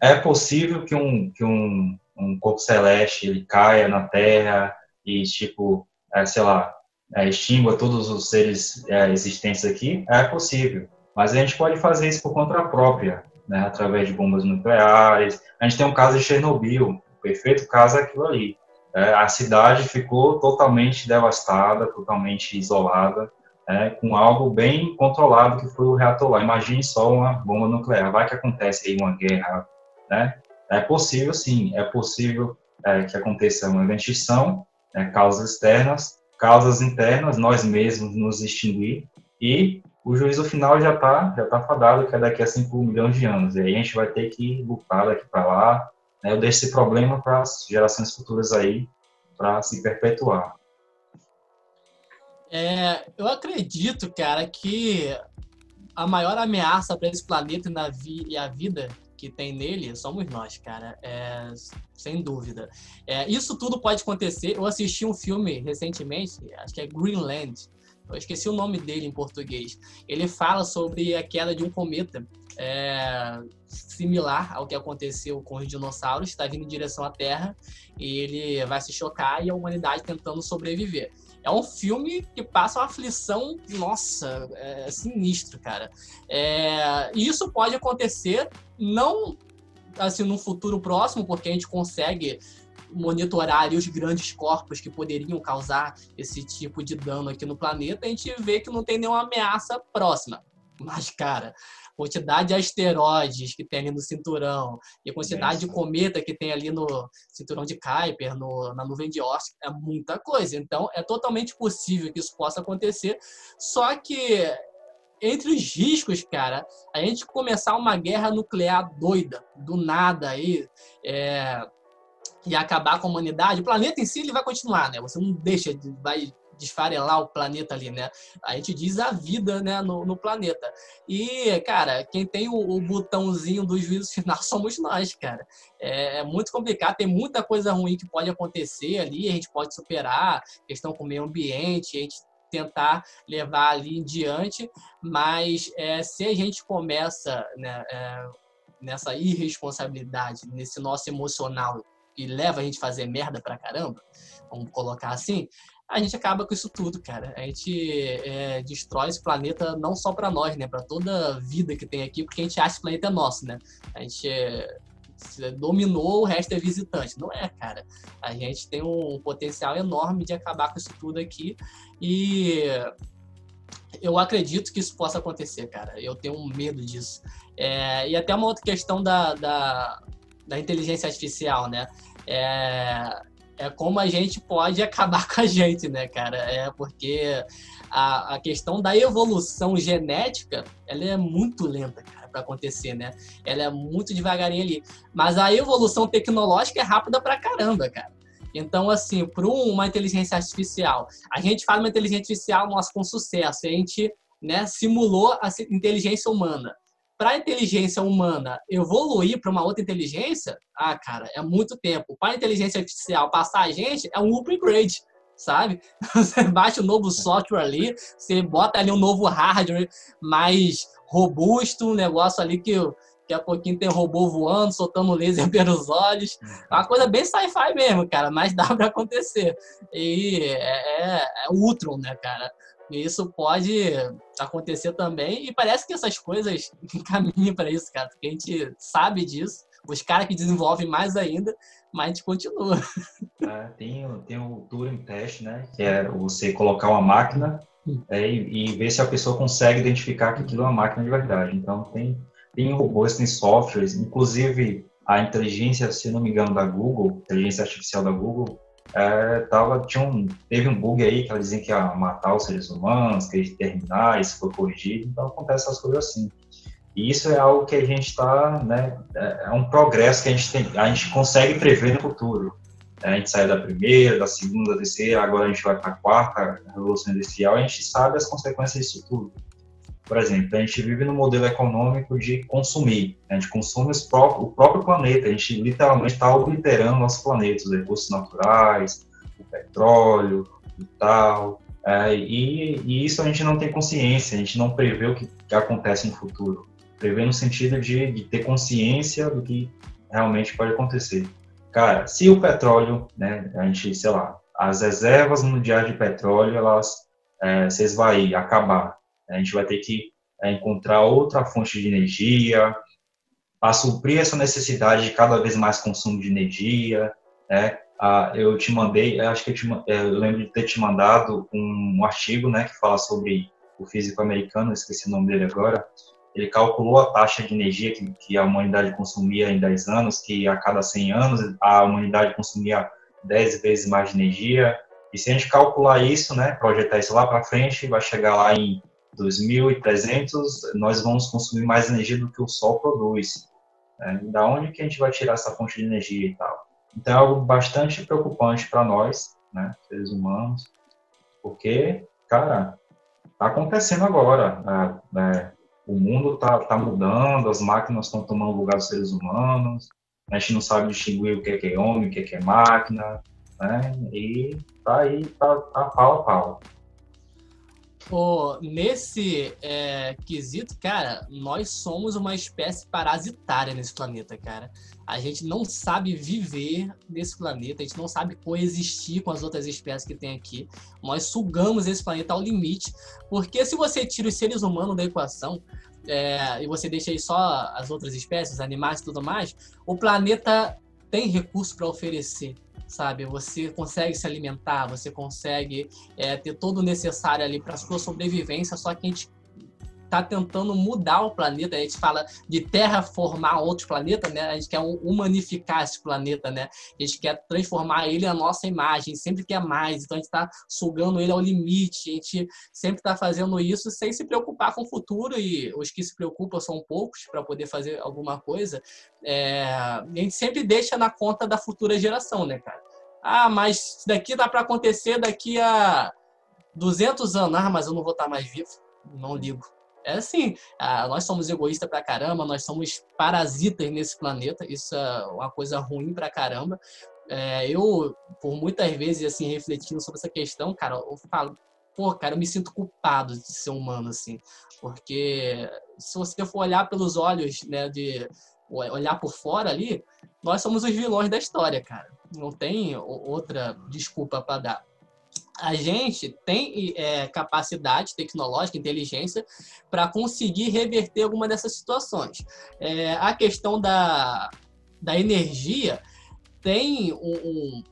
é possível que um, que um, um corpo celeste ele caia na Terra e, tipo, é, sei lá, é, extingua todos os seres é, existentes aqui? É possível. Mas a gente pode fazer isso por conta própria, né, através de bombas nucleares. A gente tem um caso de Chernobyl, o perfeito caso é aquilo ali. É, a cidade ficou totalmente devastada, totalmente isolada, é, com algo bem controlado que foi o reator lá. Imagine só uma bomba nuclear, vai que acontece aí uma guerra, né? É possível, sim, é possível é, que aconteça uma extinção, né, causas externas, causas internas, nós mesmos nos extinguir e o juízo final já está já tá fadado, que é daqui a 5 milhões de anos. E aí a gente vai ter que lutar daqui para lá. Né? Eu deixo esse problema para as gerações futuras aí, para se perpetuar. É, eu acredito, cara, que a maior ameaça para esse planeta e a vida que tem nele somos nós, cara. É, sem dúvida. É, isso tudo pode acontecer. Eu assisti um filme recentemente, acho que é Greenland. Eu esqueci o nome dele em português. Ele fala sobre a queda de um cometa é, similar ao que aconteceu com os dinossauros. Está vindo em direção à Terra e ele vai se chocar e a humanidade tentando sobreviver. É um filme que passa uma aflição, nossa, é sinistro, cara. É, e isso pode acontecer não assim no futuro próximo, porque a gente consegue monitorar os grandes corpos que poderiam causar esse tipo de dano aqui no planeta, a gente vê que não tem nenhuma ameaça próxima. Mas, cara, quantidade de asteroides que tem ali no cinturão e a quantidade é. de cometa que tem ali no cinturão de Kuiper, no, na nuvem de Oort, é muita coisa. Então, é totalmente possível que isso possa acontecer. Só que entre os riscos, cara, a gente começar uma guerra nuclear doida, do nada aí, é, e acabar com a humanidade, o planeta em si ele vai continuar, né? Você não deixa, vai desfarelar o planeta ali, né? A gente diz a vida, né, no, no planeta. E, cara, quem tem o, o, botãozinho do juízo final somos nós, cara. É, é, muito complicado, tem muita coisa ruim que pode acontecer ali, a gente pode superar, questão com o meio ambiente, a gente tentar levar ali em diante, mas é, se a gente começa né, é, nessa irresponsabilidade, nesse nosso emocional que leva a gente a fazer merda pra caramba, vamos colocar assim, a gente acaba com isso tudo, cara. A gente é, destrói esse planeta não só para nós, né? Para toda vida que tem aqui, porque a gente acha que o planeta é nosso, né? A gente é, dominou, o resto é visitante. Não é, cara. A gente tem um potencial enorme de acabar com isso tudo aqui e eu acredito que isso possa acontecer, cara. Eu tenho medo disso. É, e até uma outra questão da, da, da inteligência artificial, né? É, é como a gente pode acabar com a gente, né, cara? É porque a, a questão da evolução genética, ela é muito lenta, cara, para acontecer, né? Ela é muito devagarinho ali. Mas a evolução tecnológica é rápida pra caramba, cara. Então, assim, para uma inteligência artificial, a gente faz uma inteligência artificial, nossa, com sucesso. A gente né, simulou a inteligência humana para a inteligência humana evoluir para uma outra inteligência, ah, cara, é muito tempo. Para a inteligência artificial passar a gente, é um upgrade, sabe? Você baixa um novo software ali, você bota ali um novo hardware mais robusto, um negócio ali que daqui a pouquinho tem robô voando, soltando laser pelos olhos. É uma coisa bem sci-fi mesmo, cara, mas dá para acontecer. E é, é, é Ultron, né, cara? E isso pode acontecer também. E parece que essas coisas caminham para isso, cara. Porque a gente sabe disso. Os caras que desenvolvem mais ainda, mas a gente continua. É, tem, tem o Turing Test, né? Que é você colocar uma máquina hum. é, e, e, ver se a pessoa consegue identificar que aquilo é uma máquina de verdade. Então, tem, tem robôs, tem softwares, inclusive a inteligência, se não me engano, da Google, inteligência artificial da Google, é, tava, tinha um, teve um bug aí que ela dizia que ia matar os seres humanos, que ia exterminar, isso foi corrigido, então acontece essas coisas assim. E isso é algo que a gente está, né, é, é um progresso que a gente, tem, a gente consegue prever no futuro. A gente saiu da primeira, da segunda, da terceira, agora a gente vai para a quarta revolução industrial, a gente sabe as consequências disso tudo. Por exemplo, a gente vive no modelo econômico de consumir. A gente consome o próprio planeta. A gente literalmente está obliterando nosso planeta, os recursos naturais, o petróleo e tal. É, e, e, isso a gente não tem consciência, a gente não prevê o que, que acontece no futuro. Prevê no sentido de, de, ter consciência do que realmente pode acontecer. Cara, se o petróleo, né, a gente, sei lá, as reservas mundiais de petróleo, elas é, se esvair, acabar, a gente vai ter que é, encontrar outra fonte de energia para suprir essa necessidade de cada vez mais consumo de energia. Né? Ah, eu te mandei, acho que eu, te, eu, lembro de ter te mandado um artigo né, que fala sobre o físico americano, esqueci o nome dele agora. Ele calculou a taxa de energia que, que a humanidade consumia em 10 anos, que a cada 100 anos a humanidade consumia 10 vezes mais de energia. E se a gente calcular isso, né, projetar isso lá para frente, vai chegar lá em 2300 nós vamos consumir mais energia do que o Sol produz. Né? Da onde que a gente vai tirar essa fonte de energia e tal? Então é algo bastante preocupante para nós, né, seres humanos, porque, cara, tá acontecendo agora. Né? né o mundo tá, tá mudando, as máquinas estão tomando lugar dos seres humanos, a gente não sabe distinguir o que é, é homem, o que é, é máquina, né? E tá aí, tá, tá pau a pau. Pô, nesse é, quesito, cara, nós somos uma espécie parasitária nesse planeta, cara. A gente não sabe viver nesse planeta, a gente não sabe coexistir com as outras espécies que tem aqui. Nós sugamos esse planeta ao limite, porque se você tira os seres humanos da equação, é, e você deixa aí só as outras espécies, animais e tudo mais, o planeta tem recurso para oferecer sabe? Você consegue se alimentar, você consegue é, ter todo o necessário ali para sua sobrevivência, só que a gente está tentando mudar o planeta. A gente fala de terraformar outros planetas, né? A gente quer humanificar esse planeta, né? A gente quer transformar ele a nossa imagem, sempre quer mais. Então a gente está sugando ele ao limite. A gente sempre está fazendo isso sem se preocupar com o futuro e os que se preocupam são poucos para poder fazer alguma coisa. É... a gente sempre deixa na conta da futura geração, né, cara? Ah, mas daqui dá para acontecer daqui a 200 anos. Ah, mas eu não vou estar tá mais vivo. Não ligo. É assim, ah, nós somos egoístas pra caramba, nós somos parasitas nesse planeta, isso é uma coisa ruim pra caramba. É, eu, por muitas vezes, assim, refletindo sobre essa questão, cara, eu falo, pô, cara, eu me sinto culpado de ser humano, assim, porque se você for olhar pelos olhos, né, de olhar por fora ali, nós somos os vilões da história, cara. Não tem outra desculpa para dar a gente tem é, capacidade tecnológica, inteligência, para conseguir reverter alguma dessas situações. É, a questão da, da energia tem um, um,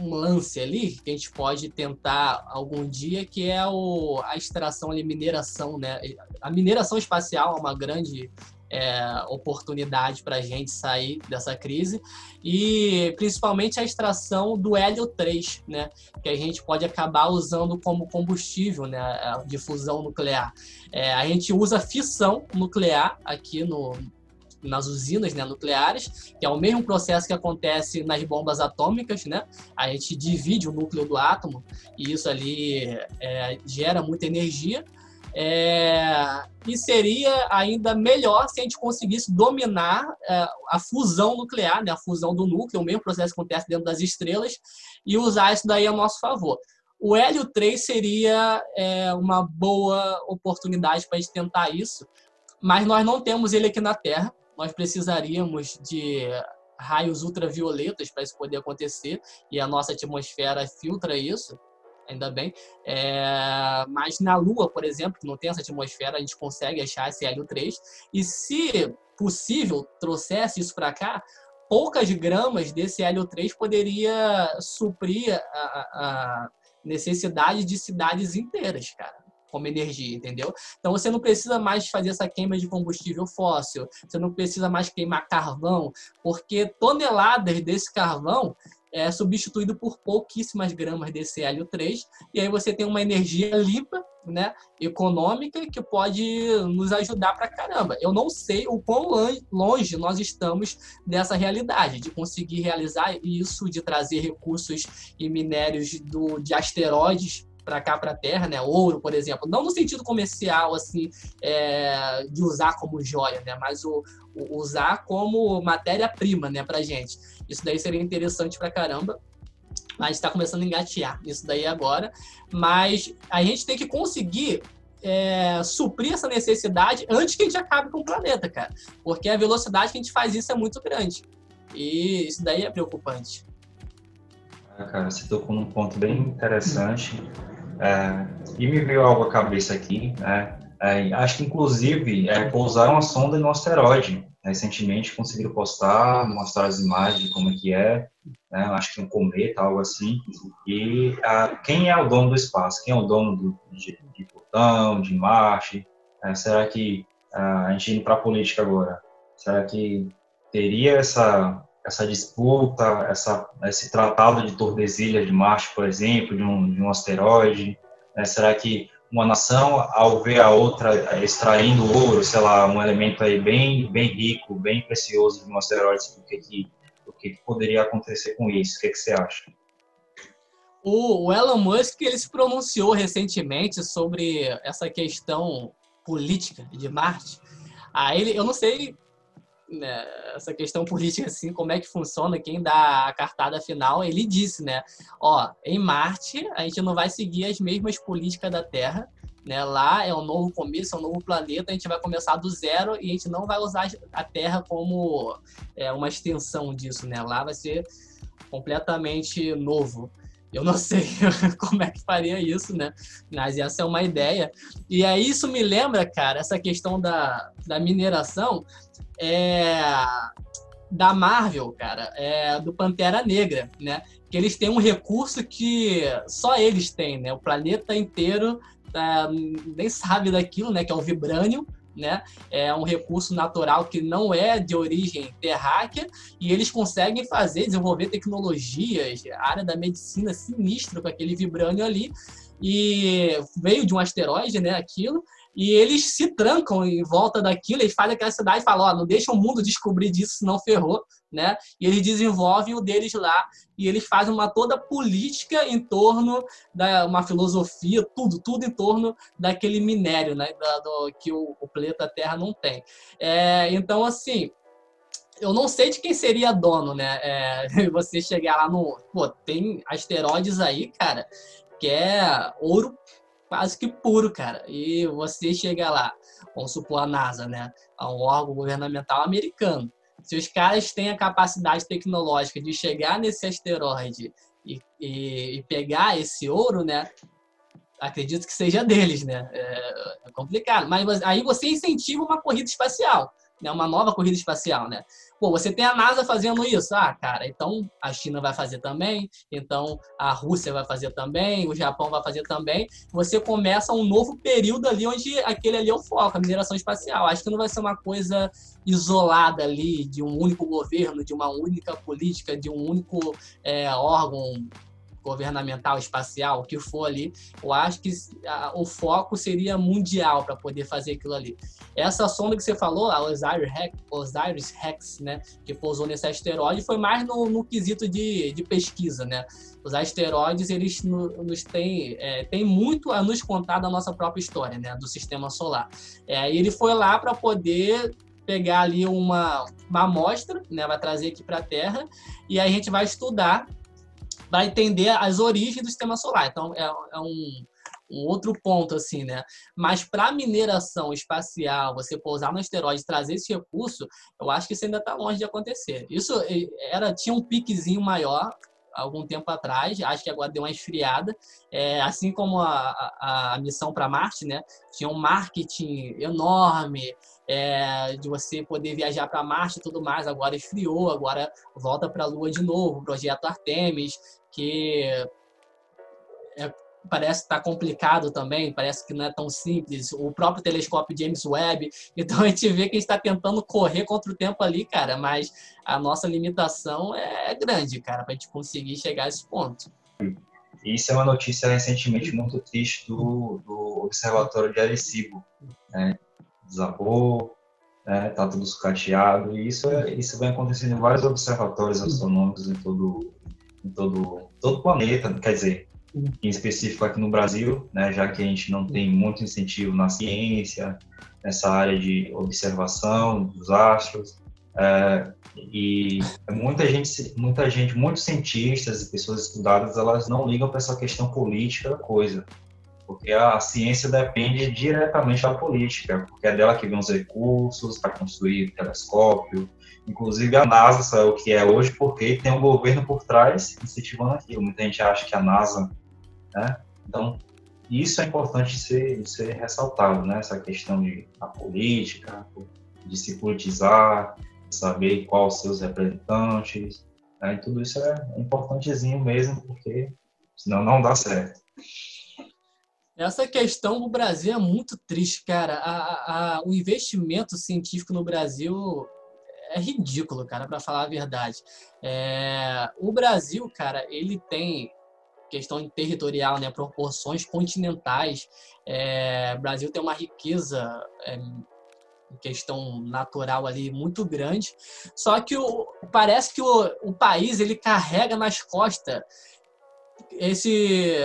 um, lance ali que a gente pode tentar algum dia, que é o, a extração e mineração. Né? A mineração espacial é uma grande é, oportunidade para a gente sair dessa crise e principalmente a extração do hélio 3, né, que a gente pode acabar usando como combustível né, de fusão nuclear. É, a gente usa fissão nuclear aqui no, nas usinas né, nucleares, que é o mesmo processo que acontece nas bombas atômicas, né? A gente divide o núcleo do átomo e isso ali é, gera muita energia é, e seria ainda melhor se a gente conseguisse dominar é, a fusão nuclear, né, a fusão do núcleo, o mesmo processo que acontece dentro das estrelas, e usar isso daí a nosso favor. O hélio 3 seria é, uma boa oportunidade para a gente tentar isso, mas nós não temos ele aqui na Terra. Nós precisaríamos de raios ultravioletas para isso poder acontecer, e a nossa atmosfera filtra isso ainda bem. É, mas na Lua, por exemplo, que não tem essa atmosfera, a gente consegue achar esse hélio 3. E se possível, trouxesse isso para cá, poucas gramas desse hélio 3 poderia suprir a, a necessidade de cidades inteiras, cara como energia, entendeu? Então você não precisa mais fazer essa queima de combustível fóssil, você não precisa mais queimar carvão, porque toneladas desse carvão é substituído por pouquíssimas gramas desse hélio 3 e aí você tem uma energia limpa, né, econômica que pode nos ajudar para caramba. Eu não sei o quão longe nós estamos dessa realidade de conseguir realizar isso, de trazer recursos e minérios do, de asteroides para cá para a Terra, né? Ouro, por exemplo, não no sentido comercial assim é, de usar como joia, né? Mas o, o usar como matéria-prima, né? Para gente. Isso daí seria interessante para caramba. A gente está começando a engatear isso daí agora, mas a gente tem que conseguir é, suprir essa necessidade antes que a gente acabe com o planeta, cara. Porque a velocidade que a gente faz isso é muito grande. E isso daí é preocupante. Ah, cara, você tocou num ponto bem interessante. É, e me veio algo à cabeça aqui, né? É, acho que inclusive é, pousaram uma sonda no asteroide. Recentemente conseguiram postar, mostrar as imagens de como é que é, né? acho que um cometa, algo assim. E a, quem é o dono do espaço? Quem é o dono do, de, de Plutão, de Marte? É, será que a gente indo para a política agora? Será que teria essa essa disputa, essa, esse tratado de Tordesilhas de Marte, por exemplo, de um, de um asteroide? Né? Será que uma nação ao ver a outra extraindo ouro, sei lá, um elemento aí bem, bem rico, bem precioso de um asteroide, o que, que, o que, poderia acontecer com isso? O que, que você acha? O, Elon Musk ele se pronunciou recentemente sobre essa questão política de Marte. Aí ele, eu não sei né, essa questão política assim, como é que funciona, quem dá a cartada final, ele disse, né, ó, em Marte a gente não vai seguir as mesmas políticas da Terra, né? Lá é um novo começo, é um novo planeta, a gente vai começar do zero e a gente não vai usar a Terra como é, uma extensão disso, né? Lá vai ser completamente novo. Eu não sei como é que faria isso, né? Mas essa é uma ideia. E aí isso me lembra, cara, essa questão da, da mineração é, da Marvel, cara, é, do Pantera Negra, né? Que eles têm um recurso que só eles têm, né? O planeta inteiro é, nem sabe daquilo, né? Que é o vibrânio né? É um recurso natural que não é de origem terráquea e eles conseguem fazer, desenvolver tecnologias, área da medicina sinistra com aquele vibrânio ali e veio de um asteroide, né? Aquilo e eles se trancam em volta daquilo, eles fazem aquela cidade e falam, ó, não deixa o mundo descobrir disso, senão ferrou, né? E eles desenvolvem o deles lá e eles fazem uma toda política em torno da uma filosofia, tudo, tudo em torno daquele minério, né? Da, do, que o, o, planeta Terra não tem. É, então, assim, eu não sei de quem seria dono, né? É, você chegar lá no. Pô, tem asteroides aí, cara, que é ouro quase que puro, cara. E você chega lá, vamos supor a NASA, né? A um órgão governamental americano. Se os caras têm a capacidade tecnológica de chegar nesse asteroide e, e, e pegar esse ouro, né? Acredito que seja deles, né? É, é complicado. Mas aí você incentiva uma corrida espacial né, uma nova corrida espacial, né? Pô, você tem a NASA fazendo isso, ah, cara, então a China vai fazer também, então a Rússia vai fazer também, o Japão vai fazer também. Você começa um novo período ali onde aquele ali é o foco, a mineração espacial. Acho que não vai ser uma coisa isolada ali de um único governo, de uma única política, de um único é, órgão governamental, espacial, o que for ali, eu acho que a, o foco seria mundial para poder fazer aquilo ali. Essa sonda que você falou, a Osiris Rex, Osiris Rex né, que pousou nesse asteroide, foi mais no, no quesito de, de pesquisa, né? Os asteroides, eles nos têm, é, muito a nos contar da nossa própria história, né, do sistema solar. É, ele foi lá para poder pegar ali uma, uma amostra, né, vai trazer aqui para a Terra, e aí a gente vai estudar para entender as origens do sistema solar. Então, é, é um, um outro ponto, assim, né? Mas para mineração espacial, você pousar no asteroide e trazer esse recurso, eu acho que isso ainda está longe de acontecer. Isso era tinha um piquezinho maior algum tempo atrás, acho que agora deu uma esfriada, é, assim como a, a, a missão para Marte, né? Tinha um marketing enorme é, de você poder viajar para Marte e tudo mais, agora esfriou, agora volta para a Lua de novo, projeto Artemis, que é, parece estar tá complicado também, parece que não é tão simples. O próprio telescópio James Webb. Então a gente vê que a gente está tentando correr contra o tempo ali, cara, mas a nossa limitação é grande, cara, para a gente conseguir chegar a esse ponto. Isso é uma notícia recentemente muito triste do, do Observatório de Arecibo. Né? Desabou, né? tá tudo sucateado, e isso, é, isso vem acontecendo em vários observatórios astronômicos em todo, em todo, todo o planeta, quer dizer, em específico aqui no Brasil, né, já que a gente não tem muito incentivo na ciência, nessa área de observação dos astros, é, e muita gente, muita gente, muitos cientistas e pessoas estudadas, elas não ligam para essa questão política da coisa, porque a ciência depende diretamente da política, porque é dela que vem os recursos para construir telescópio, Inclusive a NASA saiu o que é hoje porque tem um governo por trás incentivando aquilo. Muita gente acha que a NASA né? Então, isso é importante ser, ser ressaltado, né? essa questão de a política, de se politizar, saber quais os seus representantes, né? e tudo isso é importantezinho mesmo, porque senão não dá certo. Essa questão do Brasil é muito triste, cara. A, a, o investimento científico no Brasil é ridículo, cara, para falar a verdade. É, o Brasil, cara, ele tem questão territorial, né, proporções continentais. É, o Brasil tem uma riqueza é, questão natural ali muito grande. Só que o, parece que o, o país ele carrega nas costas esse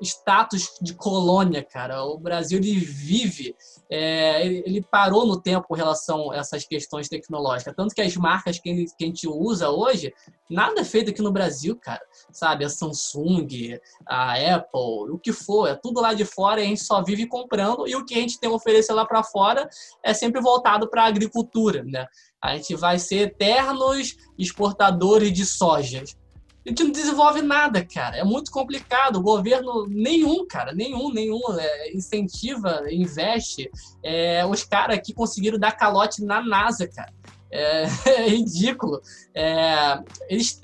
status de colônia, cara. O Brasil ele vive, é, ele, parou no tempo em relação a essas questões tecnológicas. Tanto que as marcas que, que a gente usa hoje, nada é feito aqui no Brasil, cara. Sabe, a Samsung, a Apple, o que for, é tudo lá de fora e a gente só vive comprando. E o que a gente tem a oferecer lá para fora é sempre voltado para a agricultura, né? A gente vai ser eternos exportadores de sojas a gente não desenvolve nada, cara. É muito complicado. O governo, nenhum, cara, nenhum, nenhum é, incentiva, investe. É, os caras aqui conseguiram dar calote na NASA, cara. É, é ridículo. É, eles.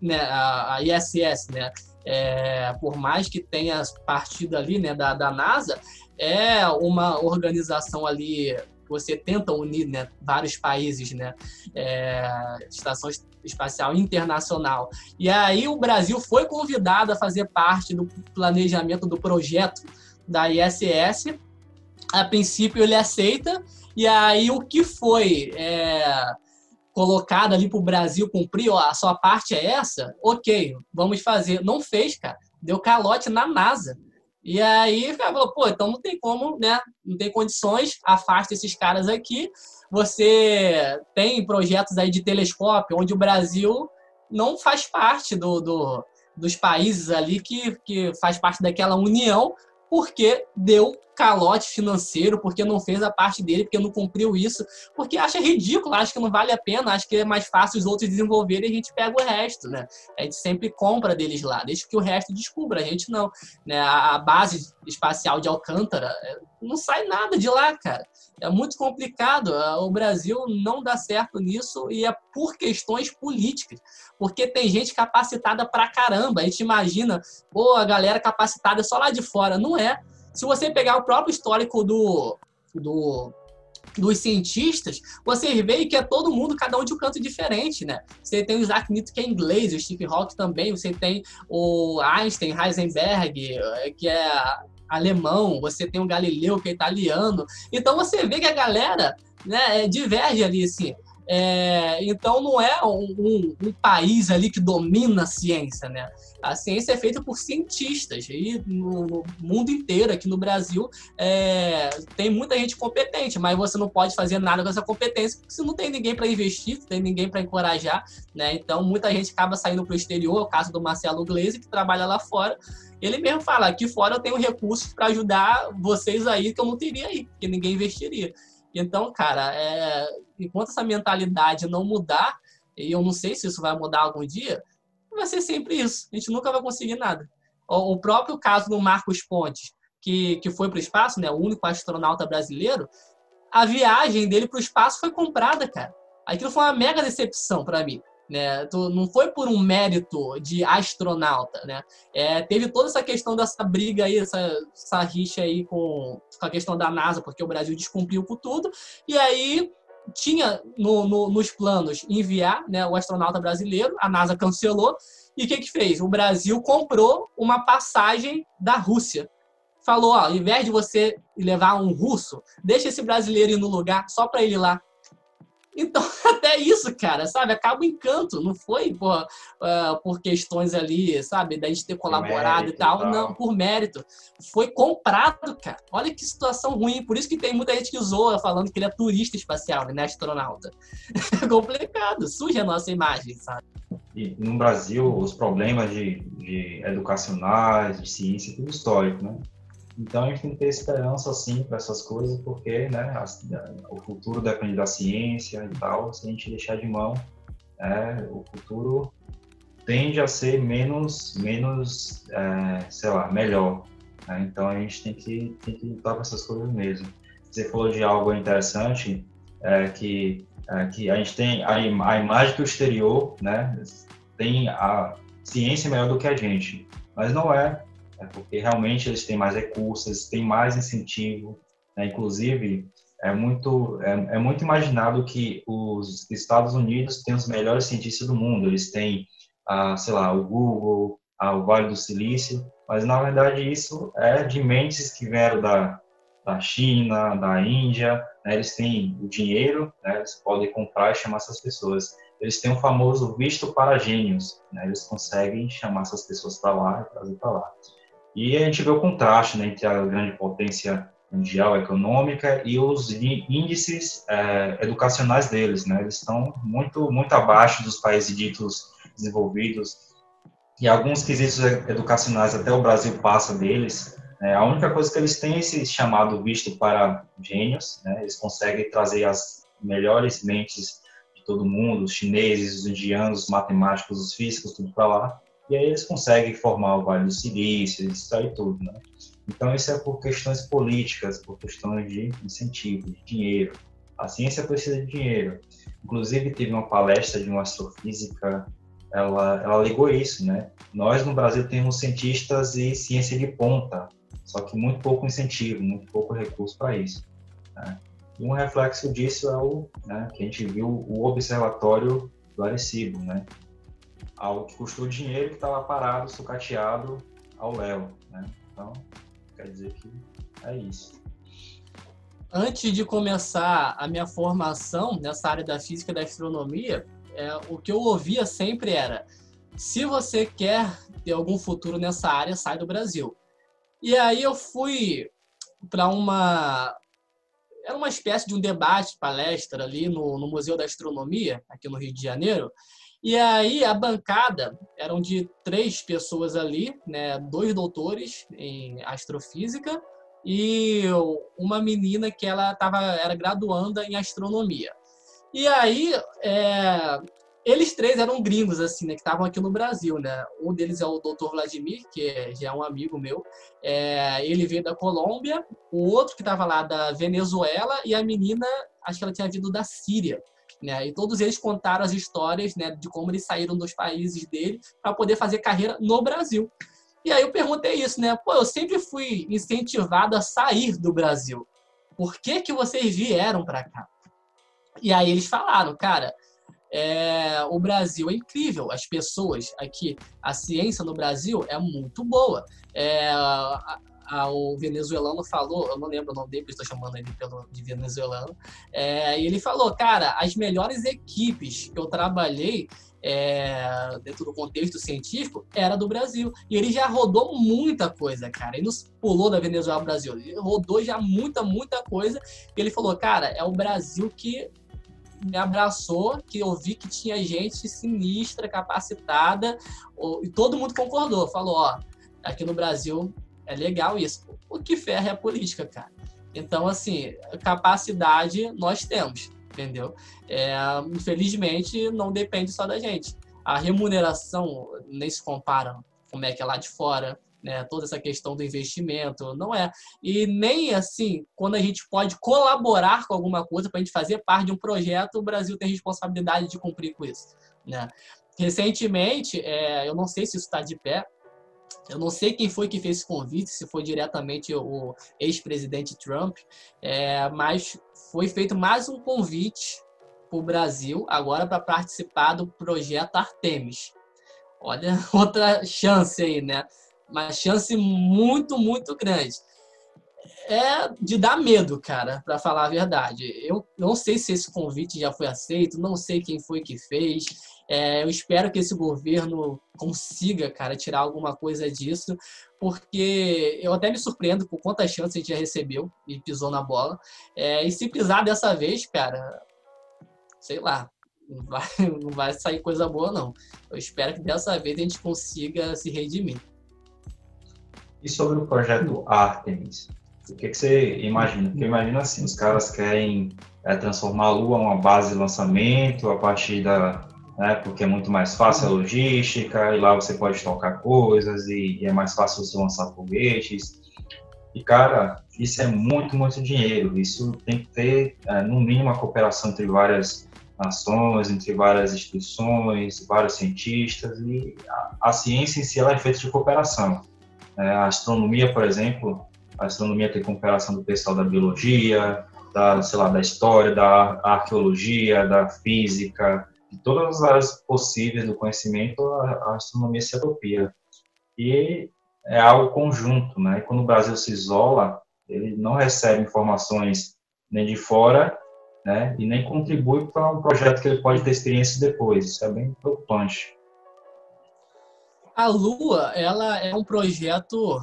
Né, a, a ISS, né? É, por mais que tenha partido ali né, da, da NASA, é uma organização ali você tenta unir né, vários países, né, é, estação espacial internacional. E aí o Brasil foi convidado a fazer parte do planejamento do projeto da ISS. A princípio ele aceita, e aí o que foi é, colocado ali para o Brasil cumprir, ó, a sua parte é essa, ok, vamos fazer. Não fez, cara. Deu calote na NASA. E aí o cara falou, pô, então não tem como, né? Não tem condições, afasta esses caras aqui. Você tem projetos aí de telescópio, onde o Brasil não faz parte do, do dos países ali que, que faz parte daquela união, porque deu calote financeiro, porque não fez a parte dele, porque não cumpriu isso, porque acha ridículo, acha que não vale a pena, acha que é mais fácil os outros desenvolverem e a gente pega o resto, né? A gente sempre compra deles lá, deixa que o resto descubra, a gente não. Né? A base espacial de Alcântara é, não sai nada de lá, cara. É muito complicado. O Brasil não dá certo nisso e é por questões políticas. Porque tem gente capacitada pra caramba. A gente imagina, pô, a galera capacitada só lá de fora. Não é. Se você pegar o próprio histórico do, do dos cientistas, você vê que é todo mundo, cada um de um canto diferente, né? Você tem o Isaac Newton, que é inglês, o Steve Hawking também, você tem o Einstein, Heisenberg, que é alemão, você tem o Galileu, que é italiano. Então você vê que a galera né, diverge ali, assim. É, então não é um, um, um, país ali que domina a ciência, né? A ciência é feita por cientistas e no, mundo inteiro, aqui no Brasil, é, tem muita gente competente, mas você não pode fazer nada com essa competência porque você não tem ninguém para investir, não tem ninguém para encorajar, né? Então muita gente acaba saindo para o exterior, o caso do Marcelo Gleisi, que trabalha lá fora, ele mesmo fala: aqui fora eu tenho recursos para ajudar vocês aí que eu não teria aí, porque ninguém investiria. Então, cara, é, enquanto essa mentalidade não mudar, e eu não sei se isso vai mudar algum dia, vai ser sempre isso. A gente nunca vai conseguir nada. O, próprio caso do Marcos Pontes, que, que foi para o espaço, né, o único astronauta brasileiro, a viagem dele para o espaço foi comprada, cara. Aquilo foi uma mega decepção para mim. Né? Não foi por um mérito de astronauta, né? É, teve toda essa questão dessa briga aí, essa, essa rixa aí com, com a questão da NASA, porque o Brasil descumpriu com tudo, e aí tinha no, no, nos planos enviar né, o astronauta brasileiro, a NASA cancelou, e o que, que fez? O Brasil comprou uma passagem da Rússia. Falou, ó, ao invés de você levar um russo, deixa esse brasileiro ir no lugar só para ele ir lá. Então, até isso, cara, sabe? Acaba o encanto. Não foi por, uh, por questões ali, sabe? Da gente ter colaborado e tal. e tal. Não, por mérito. Foi comprado, cara. Olha que situação ruim. Por isso que tem muita gente que zoa falando que ele é turista espacial, né? Astronauta. É complicado. Suja a nossa imagem, sabe? E no Brasil, os problemas de, de educacionais, de ciência, tudo histórico, né? Então a gente tem que ter esperança assim para essas coisas, porque né, a, o futuro depende da ciência e tal. Se a gente deixar de mão, é, o futuro tende a ser menos, menos, é, sei lá, melhor. Né? Então a gente tem que, tem que lutar com essas coisas mesmo. Você falou de algo interessante, é, que, é, que a gente tem a, a imagem que o exterior, né, tem a ciência melhor do que a gente, mas não é né, porque realmente eles têm mais recursos, têm mais incentivo, né, inclusive é muito é, é, muito imaginado que os Estados Unidos têm os melhores cientistas do mundo, eles têm ah, sei lá o Google, ao Vale do Silício, mas na verdade isso é de mentes que vieram da, da China, da Índia, né? eles têm o dinheiro, né? eles podem comprar e chamar essas pessoas. Eles têm o famoso visto para gênios, né? eles conseguem chamar essas pessoas para lá e trazer para lá. E a gente vê o contraste né, entre a grande potência mundial econômica e os índices é, educacionais deles, né? Eles estão muito muito abaixo dos países ditos desenvolvidos e alguns quesitos educacionais até o Brasil passa deles. É, a única coisa que eles têm é esse chamado visto para gênios, né? Eles conseguem trazer as melhores mentes de todo mundo, os chineses, os indianos, os matemáticos, os físicos, tudo para lá. E aí eles conseguem formar o Vale do Silício, aí tudo, né? Então, isso é por questões políticas, por questões de incentivo, de dinheiro. A ciência precisa de dinheiro. Inclusive, teve uma palestra de uma astrofísica, ela, ela ligou isso, né? Nós, no Brasil, temos cientistas e ciência de ponta, só que muito pouco incentivo, muito pouco recurso para isso. Né? E um reflexo disso é o né, que a gente viu o observatório do Arecibo, né? Algo que custou dinheiro que estava parado, sucateado ao léu, né? Então, Quer dizer que é isso. Antes de começar a minha formação nessa área da física e da astronomia, é, o que eu ouvia sempre era: se você quer ter algum futuro nessa área, sai do Brasil. E aí eu fui para uma era uma espécie de um debate, palestra ali no, no Museu da Astronomia, aqui no Rio de Janeiro, e aí a bancada eram de três pessoas ali, né, dois doutores em astrofísica e uma menina que ela tava, era graduanda em astronomia. E aí é, eles três eram gringos assim, né, que estavam aqui no Brasil, né? Um deles é o Dr. Vladimir, que já é um amigo meu. É, ele veio da Colômbia. O outro que estava lá da Venezuela e a menina, acho que ela tinha vindo da Síria. Né? E todos eles contaram as histórias né, de como eles saíram dos países dele para poder fazer carreira no Brasil. E aí eu perguntei isso, né? Pô, eu sempre fui incentivado a sair do Brasil. Por que, que vocês vieram para cá? E aí eles falaram, cara, é, o Brasil é incrível, as pessoas aqui, a ciência no Brasil é muito boa. É, a, o venezuelano falou, eu não lembro o nome dele, estou chamando ele pelo, de venezuelano, é, ele falou, cara, as melhores equipes que eu trabalhei é, dentro do contexto científico era do Brasil. E ele já rodou muita coisa, cara. Ele não pulou da Venezuela ao Brasil. Ele rodou já muita, muita coisa. E ele falou, cara, é o Brasil que me abraçou, que eu vi que tinha gente sinistra, capacitada, e todo mundo concordou. Falou, ó, aqui no Brasil é legal isso. O que ferra é a política, cara. Então, assim, capacidade nós temos, entendeu? É, infelizmente, não depende só da gente. A remuneração nem se compara como é que é lá de fora, né? Toda essa questão do investimento, não é. E nem assim, quando a gente pode colaborar com alguma coisa para a gente fazer parte de um projeto, o Brasil tem responsabilidade de cumprir com isso, né? Recentemente, é, eu não sei se isso está de pé, eu não sei quem foi que fez esse convite, se foi diretamente o ex-presidente Trump, é, mas foi feito mais um convite para o Brasil agora para participar do projeto Artemis. Olha, outra chance aí, né? Uma chance muito, muito grande. É de dar medo, cara, para falar a verdade. Eu não sei se esse convite já foi aceito, não sei quem foi que fez. É, eu espero que esse governo consiga, cara, tirar alguma coisa disso, porque eu até me surpreendo por quantas chances a gente já recebeu e pisou na bola. É, e se pisar dessa vez, cara, sei lá, não vai, não vai sair coisa boa, não. Eu espero que dessa vez a gente consiga se redimir. E sobre o projeto Artemis? O que, que você imagina? Porque imagina assim, os caras querem é, transformar a Lua uma base de lançamento a partir da, né, porque é muito mais fácil a logística, e lá você pode tocar coisas, e, e é mais fácil você lançar foguetes. E, cara, isso é muito, muito dinheiro. Isso tem que ter, é, no mínimo, uma cooperação entre várias nações, entre várias instituições, vários cientistas, e a, a ciência em si ela é feita de cooperação. É, a astronomia, por exemplo, a astronomia tem cooperação do pessoal da biologia, da, sei lá, da história, da arqueologia, da física, de todas as áreas possíveis do conhecimento, a, a astronomia se apropria. e é algo conjunto, né? Quando o Brasil se isola, ele não recebe informações nem de fora, né? E nem contribui para um projeto que ele pode ter experiência depois. Isso é bem preocupante. A Lua, ela é um projeto,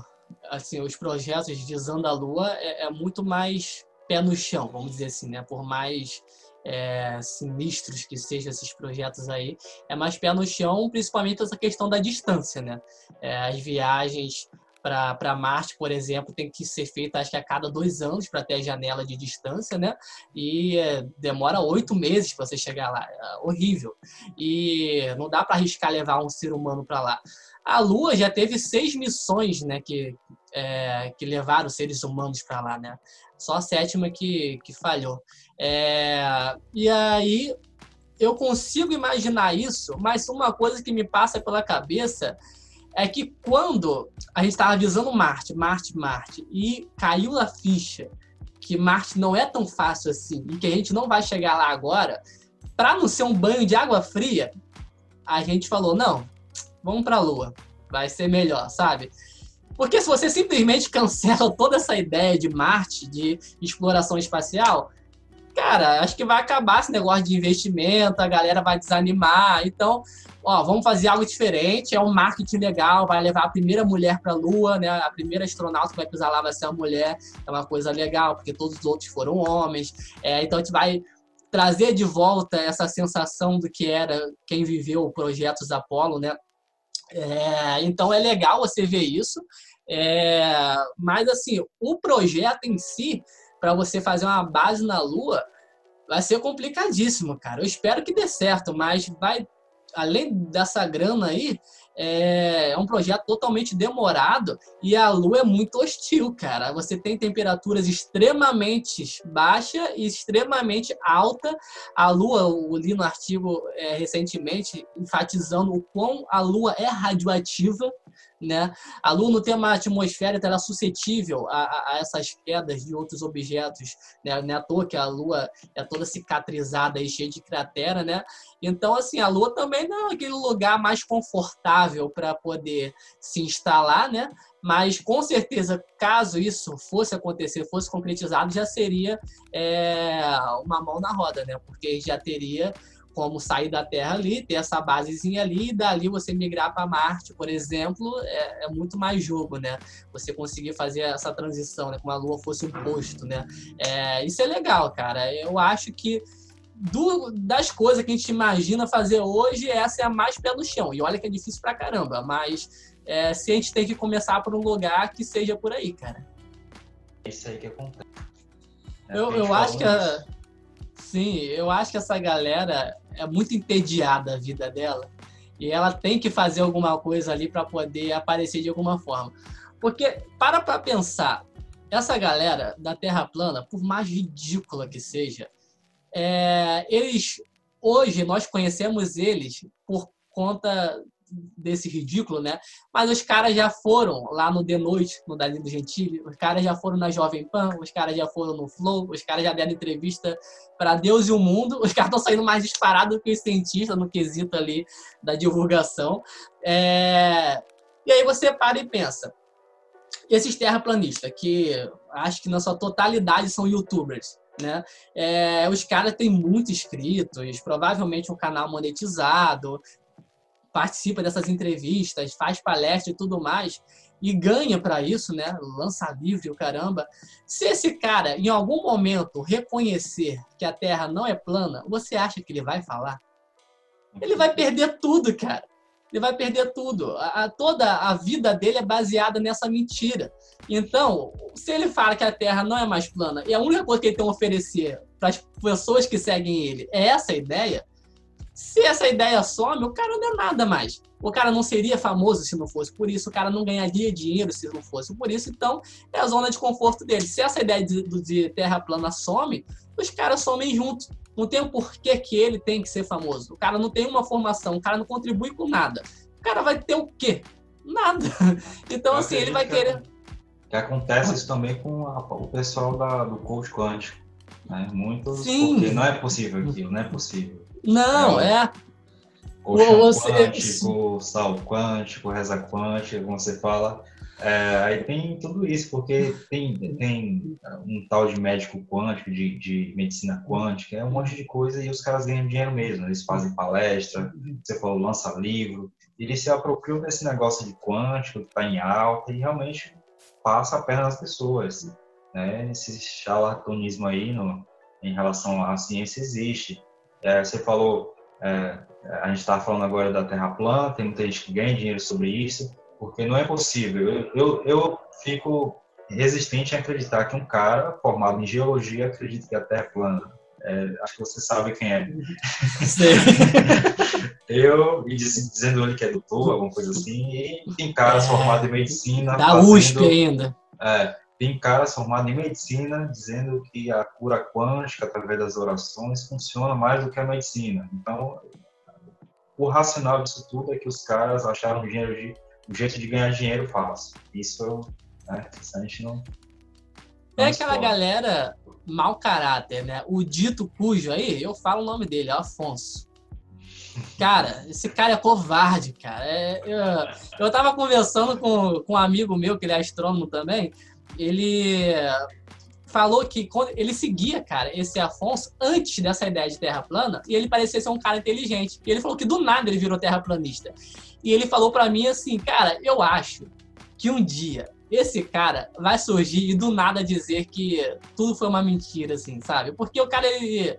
assim, os projetos de Zanda Lua é, é muito mais pé no chão, vamos dizer assim, né? Por mais é, sinistros que sejam esses projetos aí, é mais pé no chão, principalmente essa questão da distância, né? É, as viagens para Marte, por exemplo, tem que ser feita acho que a cada dois anos para ter a janela de distância, né? E é, demora oito meses para você chegar lá, é horrível. E não dá para arriscar levar um ser humano para lá. A Lua já teve seis missões, né, que, é, que levaram seres humanos para lá, né? Só a sétima que, que falhou. É, e aí eu consigo imaginar isso, mas uma coisa que me passa pela cabeça é que quando a gente estava avisando Marte, Marte, Marte, e caiu a ficha que Marte não é tão fácil assim e que a gente não vai chegar lá agora, para não ser um banho de água fria, a gente falou: não, vamos para a Lua, vai ser melhor, sabe? Porque se você simplesmente cancela toda essa ideia de Marte, de exploração espacial, cara, acho que vai acabar esse negócio de investimento, a galera vai desanimar. Então, ó, vamos fazer algo diferente, é um marketing legal, vai levar a primeira mulher para a Lua, né? A primeira astronauta que vai pisar lá vai ser uma mulher, é uma coisa legal, porque todos os outros foram homens. É, então a gente vai trazer de volta essa sensação do que era quem viveu projetos Apollo, né? É, então é legal você ver isso, é, mas assim, o projeto em si, para você fazer uma base na Lua, vai ser complicadíssimo, cara. Eu espero que dê certo, mas vai, além dessa grana aí, é, é um projeto totalmente demorado e a lua é muito hostil, cara. Você tem temperaturas extremamente baixa e extremamente alta. A lua, eu li no artigo é, recentemente, enfatizando o quão a lua é radioativa né? A Lua não tem uma atmosfera, então ela é suscetível a, a, essas quedas de outros objetos, né? Não é à toa que a Lua é toda cicatrizada e cheia de cratera, né? Então, assim, a Lua também não é aquele lugar mais confortável para poder se instalar, né? Mas, com certeza, caso isso fosse acontecer, fosse concretizado, já seria é, uma mão na roda, né? Porque já teria como sair da Terra ali, ter essa basezinha ali, e dali você migrar para Marte, por exemplo, é, é, muito mais jogo, né? Você conseguir fazer essa transição, né? Como a Lua fosse um posto, né? É, isso é legal, cara. Eu acho que do, das coisas que a gente imagina fazer hoje, essa é a mais pé no chão. E olha que é difícil pra caramba, mas é, se a gente tem que começar por um lugar que seja por aí, cara. É isso aí que acontece. É, eu, eu acho que a, Sim, eu acho que essa galera é muito entediada a vida dela e ela tem que fazer alguma coisa ali para poder aparecer de alguma forma. Porque, para para pensar, essa galera da Terra plana, por mais ridícula que seja, é, eles hoje nós conhecemos eles por conta desse ridículo, né? Mas os caras já foram lá no The Noite, no Danilo Gentili, os caras já foram na Jovem Pan, os caras já foram no Flow, os caras já deram entrevista para Deus e o mundo, os caras estão saindo mais disparados que os cientistas no quesito ali da divulgação. É... E aí você para e pensa, esses terraplanistas, que acho que na sua totalidade são youtubers, né? É, os caras têm muito inscritos, provavelmente um canal monetizado, participa dessas entrevistas, faz palestra e tudo mais, e ganha para isso, né? Lança livre o caramba. Se esse cara, em algum momento, reconhecer que a Terra não é plana, você acha que ele vai falar? Ele vai perder tudo, cara. Ele vai perder tudo. A, a, toda a vida dele é baseada nessa mentira. Então, se ele fala que a Terra não é mais plana e a única coisa que ele tem a oferecer para as pessoas que seguem ele é essa ideia, se essa ideia some, o cara não é nada mais. O cara não seria famoso se não fosse por isso, o cara não ganharia dinheiro se não fosse por isso, então é a zona de conforto dele. Se essa ideia de, de terra plana some, os caras somem juntos. Não tem o porquê que ele tem que ser famoso. O cara não tem uma formação, o cara não contribui com nada. O cara vai ter o quê? Nada. Então, Eu assim, ele vai querer. Que acontece isso também com a, o pessoal da, do coach quântico. Né? Muitos, Sim. porque não é possível aquilo, não é possível. Não, é. colchão você... quântico, sal quântico, reza quântica, como você fala. É, aí tem tudo isso, porque tem, tem um tal de médico quântico, de, de medicina quântica, é um monte de coisa e os caras ganham dinheiro mesmo. Eles fazem palestra, você falou, lança livro, eles se apropriam desse negócio de quântico que está em alta e realmente passa a perna nas pessoas. Né? Esse charlatanismo aí no, em relação à ciência existe. É, você falou, é, a gente está falando agora da Terra plana, tem muita gente que ganha dinheiro sobre isso porque não é possível. Eu, eu, eu fico resistente a acreditar que um cara formado em geologia acredita que a Terra é plana. É, acho que você sabe quem é. eu, e dizendo ele que é doutor, alguma coisa assim, e tem caras é, formados em medicina. Da fazendo, USP ainda. É, tem caras formados em medicina dizendo que a cura quântica, através das orações, funciona mais do que a medicina. Então, o racional disso tudo é que os caras acharam dinheiro de um jeito de ganhar dinheiro fácil. Isso, né, a gente não. não é aquela galera mau caráter, né? O dito cujo aí, eu falo o nome dele, é Afonso. Cara, esse cara é covarde, cara. É, eu, eu tava conversando com, com um amigo meu, que ele é astrônomo também. Ele falou que quando ele seguia, cara, esse Afonso antes dessa ideia de terra plana, e ele parecia ser um cara inteligente. E ele falou que do nada ele virou terraplanista. E ele falou para mim assim, cara, eu acho que um dia esse cara vai surgir e do nada dizer que tudo foi uma mentira, assim, sabe? Porque o cara, ele,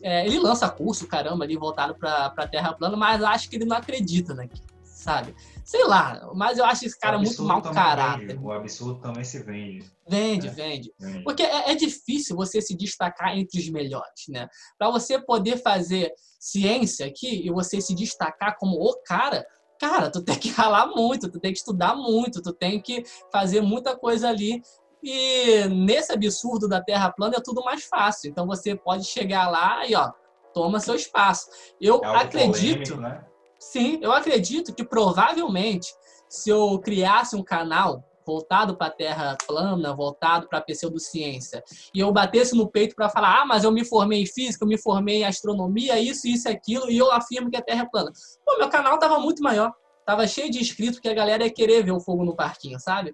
é, ele lança curso, caramba, ali voltado pra, pra Terra plana, mas acho que ele não acredita naquilo, sabe? Sei lá, mas eu acho esse cara muito mau caráter. Vende. O absurdo também se vende. Vende, né? vende. vende. Porque é, é, difícil você se destacar entre os melhores, né? Para você poder fazer ciência aqui e você se destacar como o cara, cara, tu tem que ralar muito, tu tem que estudar muito, tu tem que fazer muita coisa ali. E nesse absurdo da Terra plana é tudo mais fácil. Então você pode chegar lá e ó, toma seu espaço. Eu é acredito, polêmico, né? Sim, eu acredito que provavelmente se eu criasse um canal voltado para a Terra plana, voltado para a pseudociência, e eu batesse no peito para falar, ah, mas eu me formei em física, eu me formei em astronomia, isso, isso aquilo, e eu afirmo que a Terra é plana. Pô, meu canal tava muito maior. Tava cheio de inscritos que a galera ia querer ver o fogo no parquinho, sabe?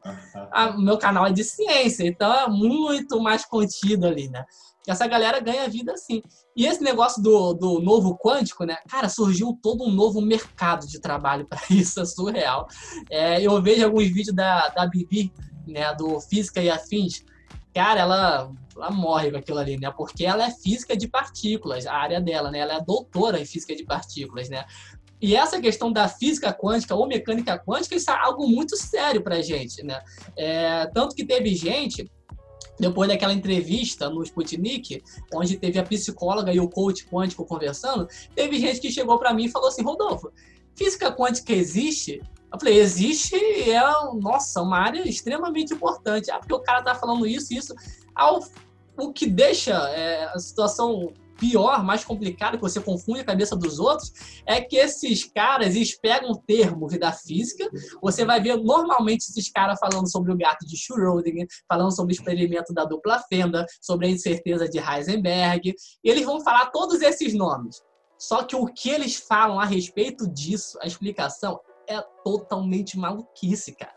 Ah, meu canal é de ciência, então é muito mais contido ali, né? Essa galera ganha vida assim. E esse negócio do, do novo quântico, né? Cara, surgiu todo um novo mercado de trabalho para isso, é surreal. É, eu vejo alguns vídeos da, da Bibi, né? Do Física e Afins. Cara, ela, ela morre com aquilo ali, né? Porque ela é física de partículas, a área dela, né? Ela é doutora em física de partículas, né? E essa questão da física quântica ou mecânica quântica, isso é algo muito sério para gente, né? É, tanto que teve gente depois daquela entrevista no Sputnik, onde teve a psicóloga e o coach quântico conversando, teve gente que chegou para mim e falou assim: Rodolfo, física quântica existe? Eu falei, existe, é, nossa, uma área extremamente importante. Ah, porque o cara tá falando isso, isso. Ao, o que deixa é, a situação pior, mais complicado, que você confunde a cabeça dos outros, é que esses caras eles pegam termos da física. Você vai ver normalmente esses caras falando sobre o gato de Schrödinger, falando sobre o experimento da dupla fenda, sobre a incerteza de Heisenberg. Eles vão falar todos esses nomes. Só que o que eles falam a respeito disso, a explicação, é totalmente maluquice, cara.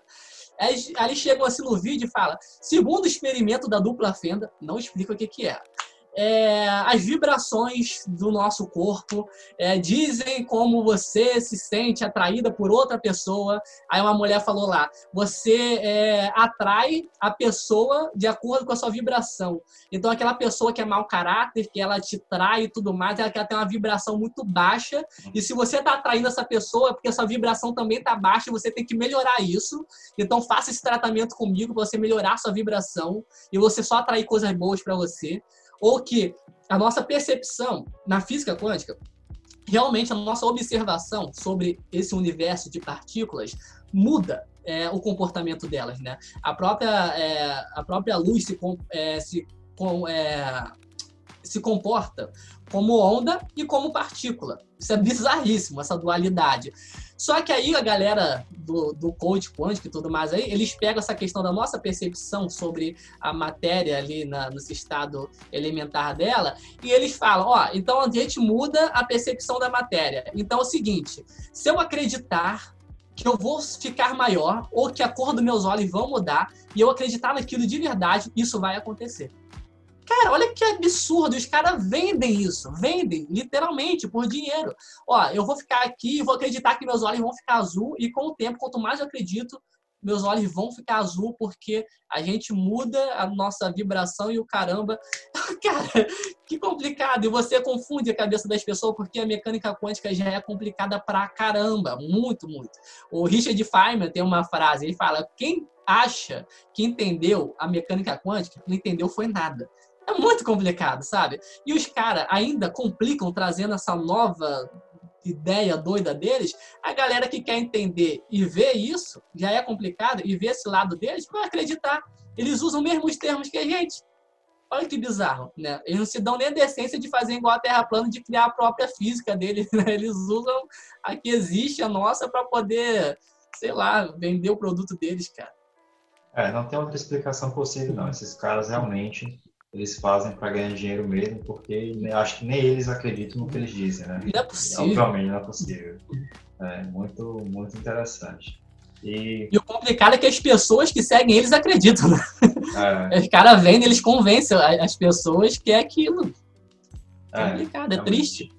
Eles chegam assim no vídeo e falam: segundo o experimento da dupla fenda, não explica o que, que é é, as vibrações do nosso corpo, é, dizem como você se sente atraída por outra pessoa. Aí uma mulher falou lá: você é, atrai a pessoa de acordo com a sua vibração. Então, aquela pessoa que é mau caráter, que ela te trai e tudo mais, ela quer ter uma vibração muito baixa. E se você está atraindo essa pessoa, é porque a sua vibração também está baixa, você tem que melhorar isso. Então, faça esse tratamento comigo para você melhorar a sua vibração e você só atrair coisas boas para você ou que a nossa percepção na física quântica, realmente a nossa observação sobre esse universo de partículas muda é, o comportamento delas, né? A própria, é, a própria luz se, é, se, com, é, se comporta como onda e como partícula. Isso é bizarríssimo, essa dualidade. Só que aí a galera do, do coach quântico e tudo mais aí, eles pegam essa questão da nossa percepção sobre a matéria ali na, nesse estado elementar dela e eles falam, ó, então a gente muda a percepção da matéria. Então é o seguinte, se eu acreditar que eu vou ficar maior ou que a cor dos meus olhos vão mudar e eu acreditar naquilo de verdade, isso vai acontecer. Cara, olha que absurdo. Os caras vendem isso. Vendem, literalmente, por dinheiro. Ó, eu vou ficar aqui e vou acreditar que meus olhos vão ficar azul. E com o tempo, quanto mais eu acredito, meus olhos vão ficar azul porque a gente muda a nossa vibração e o caramba. Cara, que complicado. E você confunde a cabeça das pessoas porque a mecânica quântica já é complicada pra caramba. Muito, muito. O Richard Feynman tem uma frase, ele fala: quem acha que entendeu a mecânica quântica, não entendeu foi nada. É muito complicado, sabe? E os caras ainda complicam trazendo essa nova ideia doida deles. A galera que quer entender e ver isso, já é complicado, e ver esse lado deles, vai acreditar. Eles usam mesmo os termos que a gente. Olha que bizarro, né? Eles não se dão nem a decência de fazer igual a Terra plana, de criar a própria física deles. Né? Eles usam a que existe, a nossa, para poder, sei lá, vender o produto deles, cara. É, não tem outra explicação possível, não. Esses caras realmente eles fazem para ganhar dinheiro mesmo, porque acho que nem eles acreditam no que eles dizem, né? Não é possível. Obviamente não é possível. É muito, muito interessante. E... e o complicado é que as pessoas que seguem eles acreditam, né? É. Os caras vendem, eles convencem as pessoas que é aquilo. É, complicado, é, é triste.